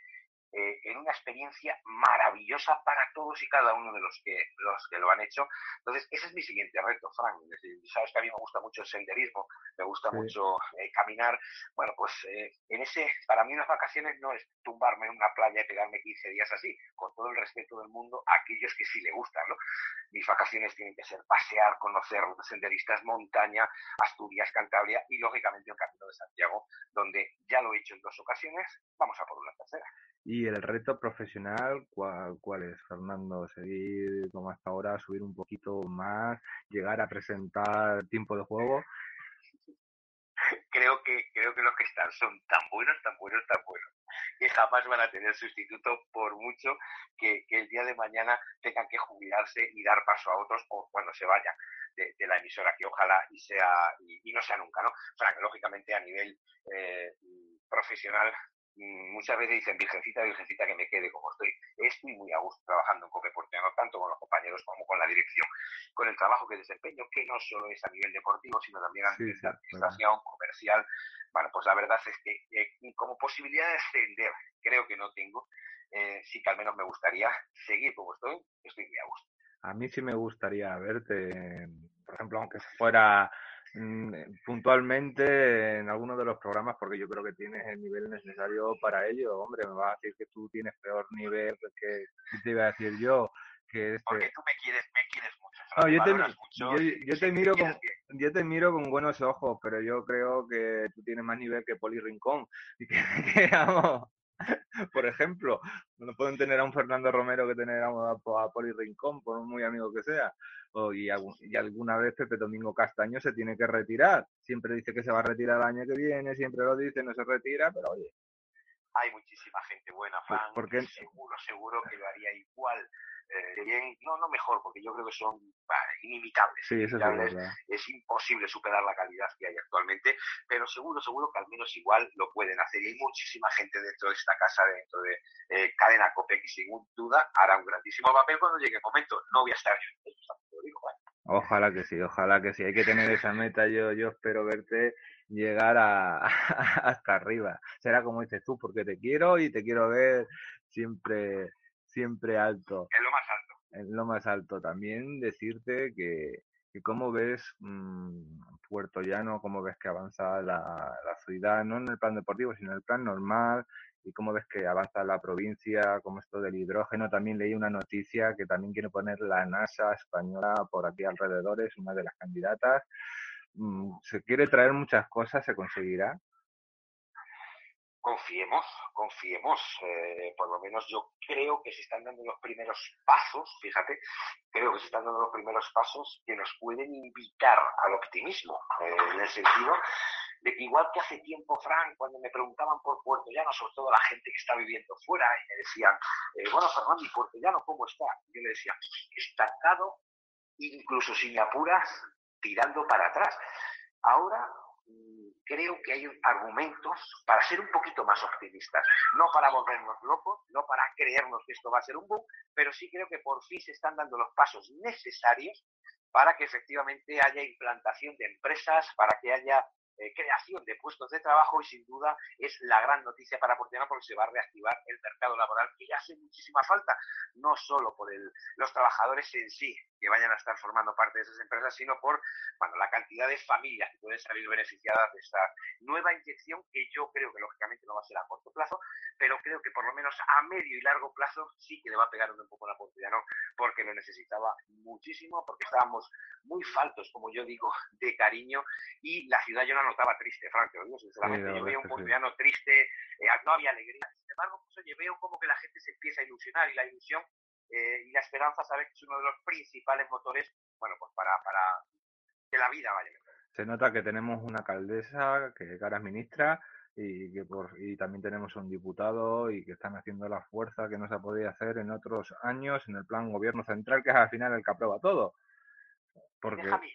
eh, en una experiencia maravillosa para todos y cada uno de los que, los que lo han hecho. Entonces, ese es mi siguiente reto, Frank. Decir, sabes que a mí me gusta mucho el senderismo, me gusta sí. mucho eh, caminar. Bueno, pues eh, en ese, para mí unas vacaciones no es tumbarme en una playa y pegarme 15 días así, con todo el respeto del mundo a aquellos que sí le gustan, ¿no? Mis vacaciones tienen que ser pasear, conocer senderistas, montaña, Asturias, Cantabria y lógicamente el Camino de Santiago, donde ya lo he hecho en dos ocasiones, vamos a por una tercera. Y el reto profesional, ¿cuál, ¿cuál, es, Fernando? ¿Seguir como hasta ahora, subir un poquito más, llegar a presentar tiempo de juego? Creo que, creo que los que están son tan buenos, tan buenos, tan buenos, que jamás van a tener sustituto por mucho que, que el día de mañana tengan que jubilarse y dar paso a otros o cuando se vayan. De, la emisora, que ojalá y sea, y, y, no sea nunca, ¿no? O sea, que lógicamente a nivel eh, profesional muchas veces dicen, virgencita, virgencita, que me quede como estoy. Estoy muy a gusto trabajando en Cope Porteano, tanto con los compañeros como con la dirección, con el trabajo que desempeño, que no solo es a nivel deportivo, sino también a nivel sí, de administración, comercial. Bueno, pues la verdad es que eh, como posibilidad de ascender, creo que no tengo. Eh, sí que al menos me gustaría seguir como estoy, estoy muy a gusto. a mí sí me gustaría verte, por ejemplo, aunque fuera puntualmente en alguno de los programas, porque yo creo que tienes el nivel necesario para ello. Hombre, me vas a decir que tú tienes peor nivel que te iba a decir yo. Que este... Porque tú me quieres, me quieres mucho. No, yo, te, valoras mucho, yo, yo te sí, me miro con, yo te miro con buenos ojos, pero yo creo que tú tienes más nivel que Poli Rincón. Y que, que, vamos, por ejemplo, no pueden tener a un Fernando Romero que tener a, a Poli Rincón, por muy amigo que sea. O, y, alguna vez Pepe Domingo Castaño se tiene que retirar. Siempre dice que se va a retirar el año que viene, siempre lo dice, no se retira, pero oye, hay muchísima gente buena, Fran. ¿por qué? Seguro, seguro que lo haría igual. Eh, bien, no, no mejor, porque yo creo que son bah, inimitables. Sí, es inimitables. verdad. Es imposible superar la calidad que hay actualmente, pero seguro, seguro que al menos igual lo pueden hacer. Y hay muchísima gente dentro de esta casa, dentro de eh, Cadena Cope, que sin duda hará un grandísimo papel cuando llegue el momento. No voy a estar yo. Ojalá que sí, ojalá que sí. Hay que tener esa meta. Yo, yo espero verte llegar a, hasta arriba. Será como dices tú, porque te quiero y te quiero ver siempre, siempre alto. Es lo más alto. En lo más alto. También decirte que, que cómo ves mm, Puerto Llano, cómo ves que avanza la, la ciudad, no en el plan deportivo, sino en el plan normal, y cómo ves que avanza la provincia, como esto del hidrógeno. También leí una noticia que también quiere poner la NASA española por aquí alrededor, es una de las candidatas. Mm, Se quiere traer muchas cosas, se conseguirá. Confiemos, confiemos. eh, por lo menos yo creo que se están dando los primeros pasos, fíjate, creo que se están dando los primeros pasos que nos pueden invitar al optimismo, eh, en el sentido de que igual que hace tiempo, Frank, cuando me preguntaban por Puerto Llano, sobre todo la gente que está viviendo fuera, y me decían, eh, bueno, Fernando, ¿y Puerto Llano cómo está? Yo le decía, estancado, incluso si me apuras, tirando para atrás. Ahora creo que hay argumentos para ser un poquito más optimistas, no para volvernos locos, no para creernos que esto va a ser un boom, pero sí creo que por fin se están dando los pasos necesarios para que efectivamente haya implantación de empresas, para que haya eh, creación de puestos de trabajo y sin duda es la gran noticia para Portugal porque se va a reactivar el mercado laboral que ya hace muchísima falta, no solo por el, los trabajadores en sí que vayan a estar formando parte de esas empresas, sino por bueno, la cantidad de familias que pueden salir beneficiadas de esta nueva inyección que yo creo que lógicamente no va a ser a corto plazo, pero creo que por lo menos a medio y largo plazo sí que le va a pegar un poco la Portugal porque lo necesitaba muchísimo, porque estábamos muy faltos, como yo digo, de cariño y la ciudad yo la notaba triste, Frank, digo sinceramente, Sí, yo veía un que sí. triste, eh, no había alegría, sin embargo, pues, oye, veo como que la gente se empieza a ilusionar y la ilusión eh, y la esperanza, sabes que es uno de los principales motores, bueno, pues para, para que la vida vaya. Se nota que tenemos una alcaldesa que ahora es ministra y que por y también tenemos un diputado y que están haciendo la fuerza que no se ha podido hacer en otros años en el plan gobierno central que es al final el que aprueba todo. Porque Déjame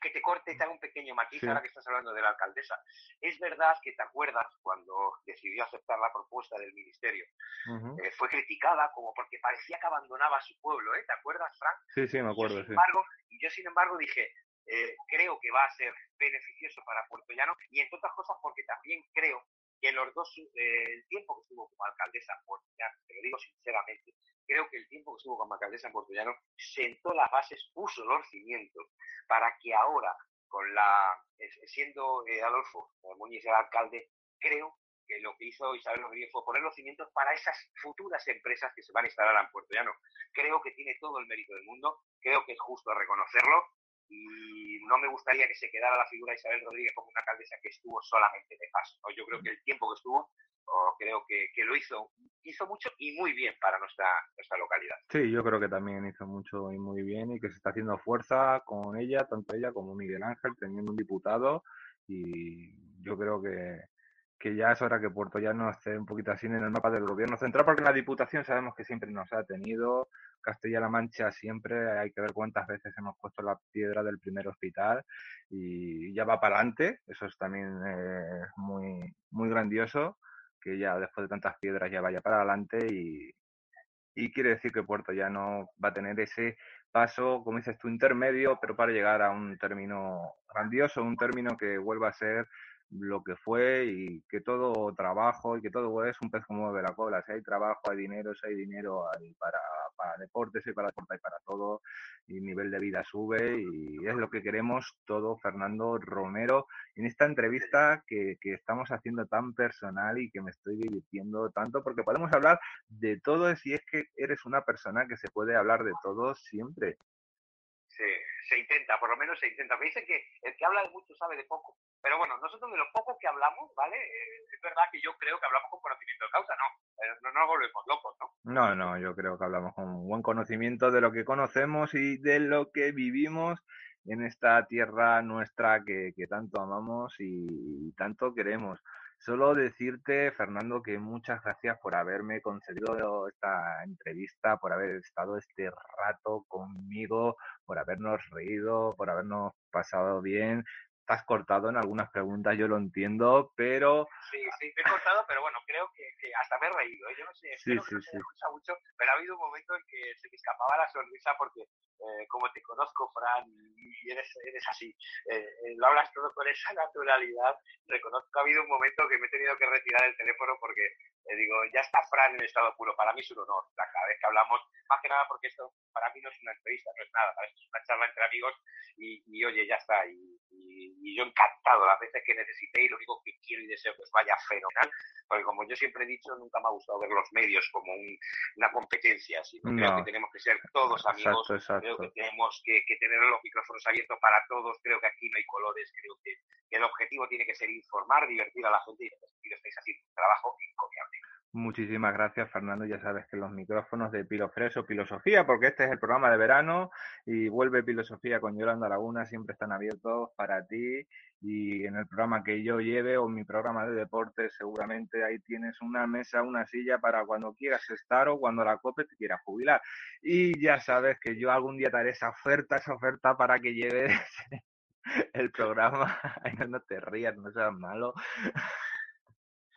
que te corte y te haga un pequeño matiz Sí. ahora que estás hablando de la alcaldesa. Es verdad que te acuerdas cuando decidió aceptar la propuesta del ministerio. Ujú. Eh, fue criticada como porque parecía que abandonaba a su pueblo, ¿eh? ¿Te acuerdas, Frank? Sí, sí, me acuerdo, sin sí. embargo, y yo sin embargo dije, eh, creo que va a ser beneficioso para Puerto Llano y entre otras cosas porque también creo que los dos, eh, el tiempo que estuvo como alcaldesa en Puerto Llano, te lo digo sinceramente, creo que el tiempo que estuvo como alcaldesa en Puerto Llano sentó las bases, puso los cimientos para que ahora, con la eh, siendo eh, Adolfo Muñiz el alcalde, creo que lo que hizo Isabel Rodríguez fue poner los cimientos para esas futuras empresas que se van a instalar en Puerto Llano. Creo que tiene todo el mérito del mundo, creo que es justo reconocerlo y no me gustaría que se quedara la figura de Isabel Rodríguez como una alcaldesa que estuvo solamente de paso. ¿no? Yo creo que el tiempo que estuvo, oh, creo que, que lo hizo, hizo mucho y muy bien para nuestra, nuestra localidad. Sí, yo creo que también hizo mucho y muy bien y que se está haciendo fuerza con ella, tanto ella como Miguel Ángel, teniendo un diputado y yo creo que, que ya es hora que Puerto Llano esté un poquito así en el mapa del gobierno central, porque la Diputación sabemos que siempre nos ha tenido, Castilla-La Mancha siempre, hay que ver cuántas veces hemos puesto la piedra del primer hospital y ya va para adelante, eso es también eh, muy, muy grandioso, que ya después de tantas piedras ya vaya para adelante y, y quiere decir que Puerto Llano va a tener ese paso, como dices tú, intermedio, pero para llegar a un término grandioso, un término que vuelva a ser lo que fue y que todo trabajo y que todo es un pez como mueve la cola. Si hay trabajo, hay dinero, si hay dinero hay para, para deportes, y para deporte, hay para todo y el nivel de vida sube y es lo que queremos todo, Fernando Romero, en esta entrevista que, que estamos haciendo tan personal y que me estoy divirtiendo tanto porque podemos hablar de todo si es que eres una persona que se puede hablar de todo siempre. Se, se intenta, por lo menos se intenta. Me dicen que el que habla de mucho sabe de poco. Pero bueno, nosotros de lo poco que hablamos, ¿vale? Eh, es verdad que yo creo que hablamos con conocimiento de causa, no. No nos volvemos locos, ¿no? No, no, yo creo que hablamos con buen conocimiento de lo que conocemos y de lo que vivimos en esta tierra nuestra que, tanto amamos y tanto queremos. Solo decirte, Fernando, que muchas gracias por haberme concedido esta entrevista, por haber estado este rato conmigo, por habernos reído, por habernos pasado bien estás cortado en algunas preguntas, yo lo entiendo, pero... Sí, sí, me he cortado, pero bueno, creo que, que hasta me he reído. ¿eh? Yo no sé, Sí, espero que sí, no sí. mucho, pero ha habido un momento en que se me escapaba la sonrisa porque, eh, como te conozco, Fran, y eres, eres así, eh, eh, lo hablas todo con esa naturalidad, reconozco que ha habido un momento que me he tenido que retirar el teléfono porque, eh, digo, ya está Fran en estado puro. Para mí es un honor, cada vez que hablamos, más que nada porque esto para mí no es una entrevista, no es nada, para esto es una charla entre amigos y, oye, ya está. Y, yo encantado las veces que necesité y lo único que quiero y deseo que os vaya fenomenal, porque como yo siempre he dicho, nunca me ha gustado ver los medios como un, una competencia, sino No. creo que tenemos que ser todos amigos, Exacto, exacto. creo que tenemos que, que tener los micrófonos abiertos para todos, creo que aquí no hay colores, creo que, que el objetivo tiene que ser informar, divertir a la gente y sentido estáis haciendo un trabajo encomiable. Muchísimas gracias, Fernando. Ya sabes que los micrófonos de Pilo Freso, Filosofía, porque este es el programa de verano y vuelve Filosofía con Yolanda Laguna, siempre están abiertos para ti. Y en el programa que yo lleve o mi programa de deportes, seguramente ahí tienes una mesa, una silla para cuando quieras estar o cuando la COPE te quiera jubilar. Y ya sabes que yo algún día te haré esa oferta, esa oferta para que lleves el programa. Ay, no, no te rías, no seas malo.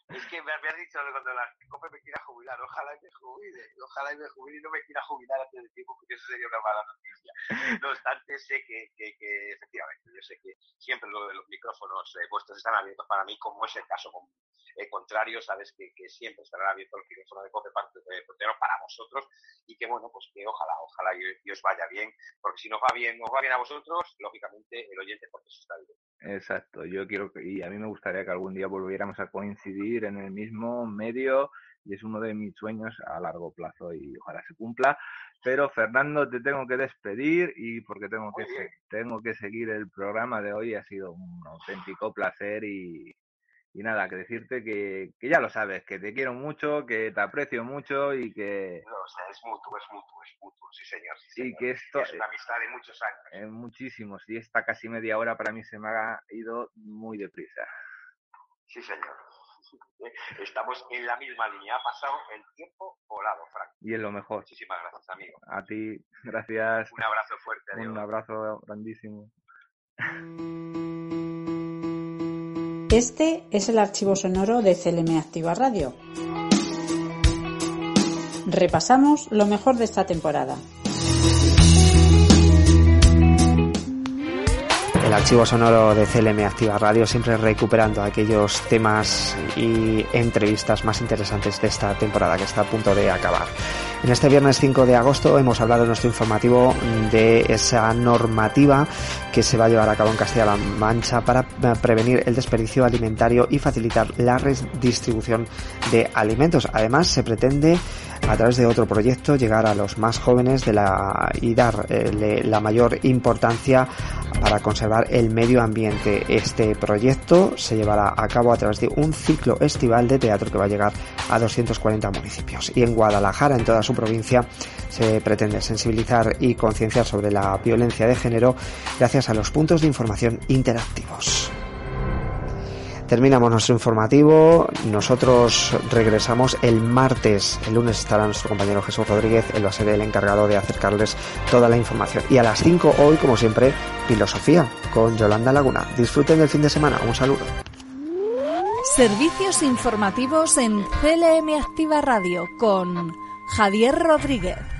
Es que me habías dicho cuando la COPE me quiera jubilar, ojalá y me jubile, ojalá y me jubile y no me quiera jubilar antes de tiempo, porque eso sería una mala noticia. No obstante, sé que, que, que efectivamente, yo sé que siempre lo de los micrófonos eh, vuestros están abiertos para mí, como es el caso con, eh, contrario, sabes que, que, siempre estarán abiertos los micrófonos de COPE portero para vosotros y que bueno, pues que ojalá, ojalá y, y, os vaya bien, porque si nos va bien, nos va bien a vosotros, lógicamente el oyente porque eso está bien. Exacto, yo quiero que, y a mí me gustaría que algún día volviéramos a coincidir en el mismo medio y es uno de mis sueños a largo plazo y ojalá se cumpla. Pero Fernando, te tengo que despedir y porque tengo que, tengo que seguir el programa de hoy, ha sido un auténtico placer y, y nada, que decirte que, que, ya lo sabes, que te quiero mucho, que te aprecio mucho y que... No, o sea, es mutuo, es mutuo, es mutuo, sí señor. Sí, y que esto... Es una amistad de muchos años. Eh, muchísimos, y esta casi media hora para mí se me ha ido muy deprisa. Sí señor. Estamos en la misma línea, ha pasado el tiempo volado, Frank. Y es lo mejor. Muchísimas gracias, amigo. A ti, gracias. Un abrazo fuerte, adiós. Un abrazo grandísimo. Este es el archivo sonoro de CLM Activa Radio. Repasamos lo mejor de esta temporada. El archivo sonoro de CLM Activa Radio, siempre recuperando aquellos temas y entrevistas más interesantes de esta temporada que está a punto de acabar. En este viernes 5 de agosto hemos hablado en nuestro informativo de esa normativa que se va a llevar a cabo en Castilla-La Mancha para prevenir el desperdicio alimentario y facilitar la redistribución de alimentos. Además, se pretende a través de otro proyecto llegar a los más jóvenes y darle la mayor importancia para conservar el medio ambiente. Este proyecto se llevará a cabo a través de un ciclo estival de teatro que va a llegar a 240 municipios. Y en Guadalajara, en toda su provincia, se pretende sensibilizar y concienciar sobre la violencia de género gracias a los puntos de información interactivos. Terminamos nuestro informativo. Nosotros regresamos el martes. El lunes estará nuestro compañero Jesús Rodríguez. Él va a ser el encargado de acercarles toda la información. Y a las 5 hoy, como siempre, filosofía con Yolanda Laguna. Disfruten del fin de semana. Un saludo. Servicios informativos en CLM Activa Radio con Javier Rodríguez.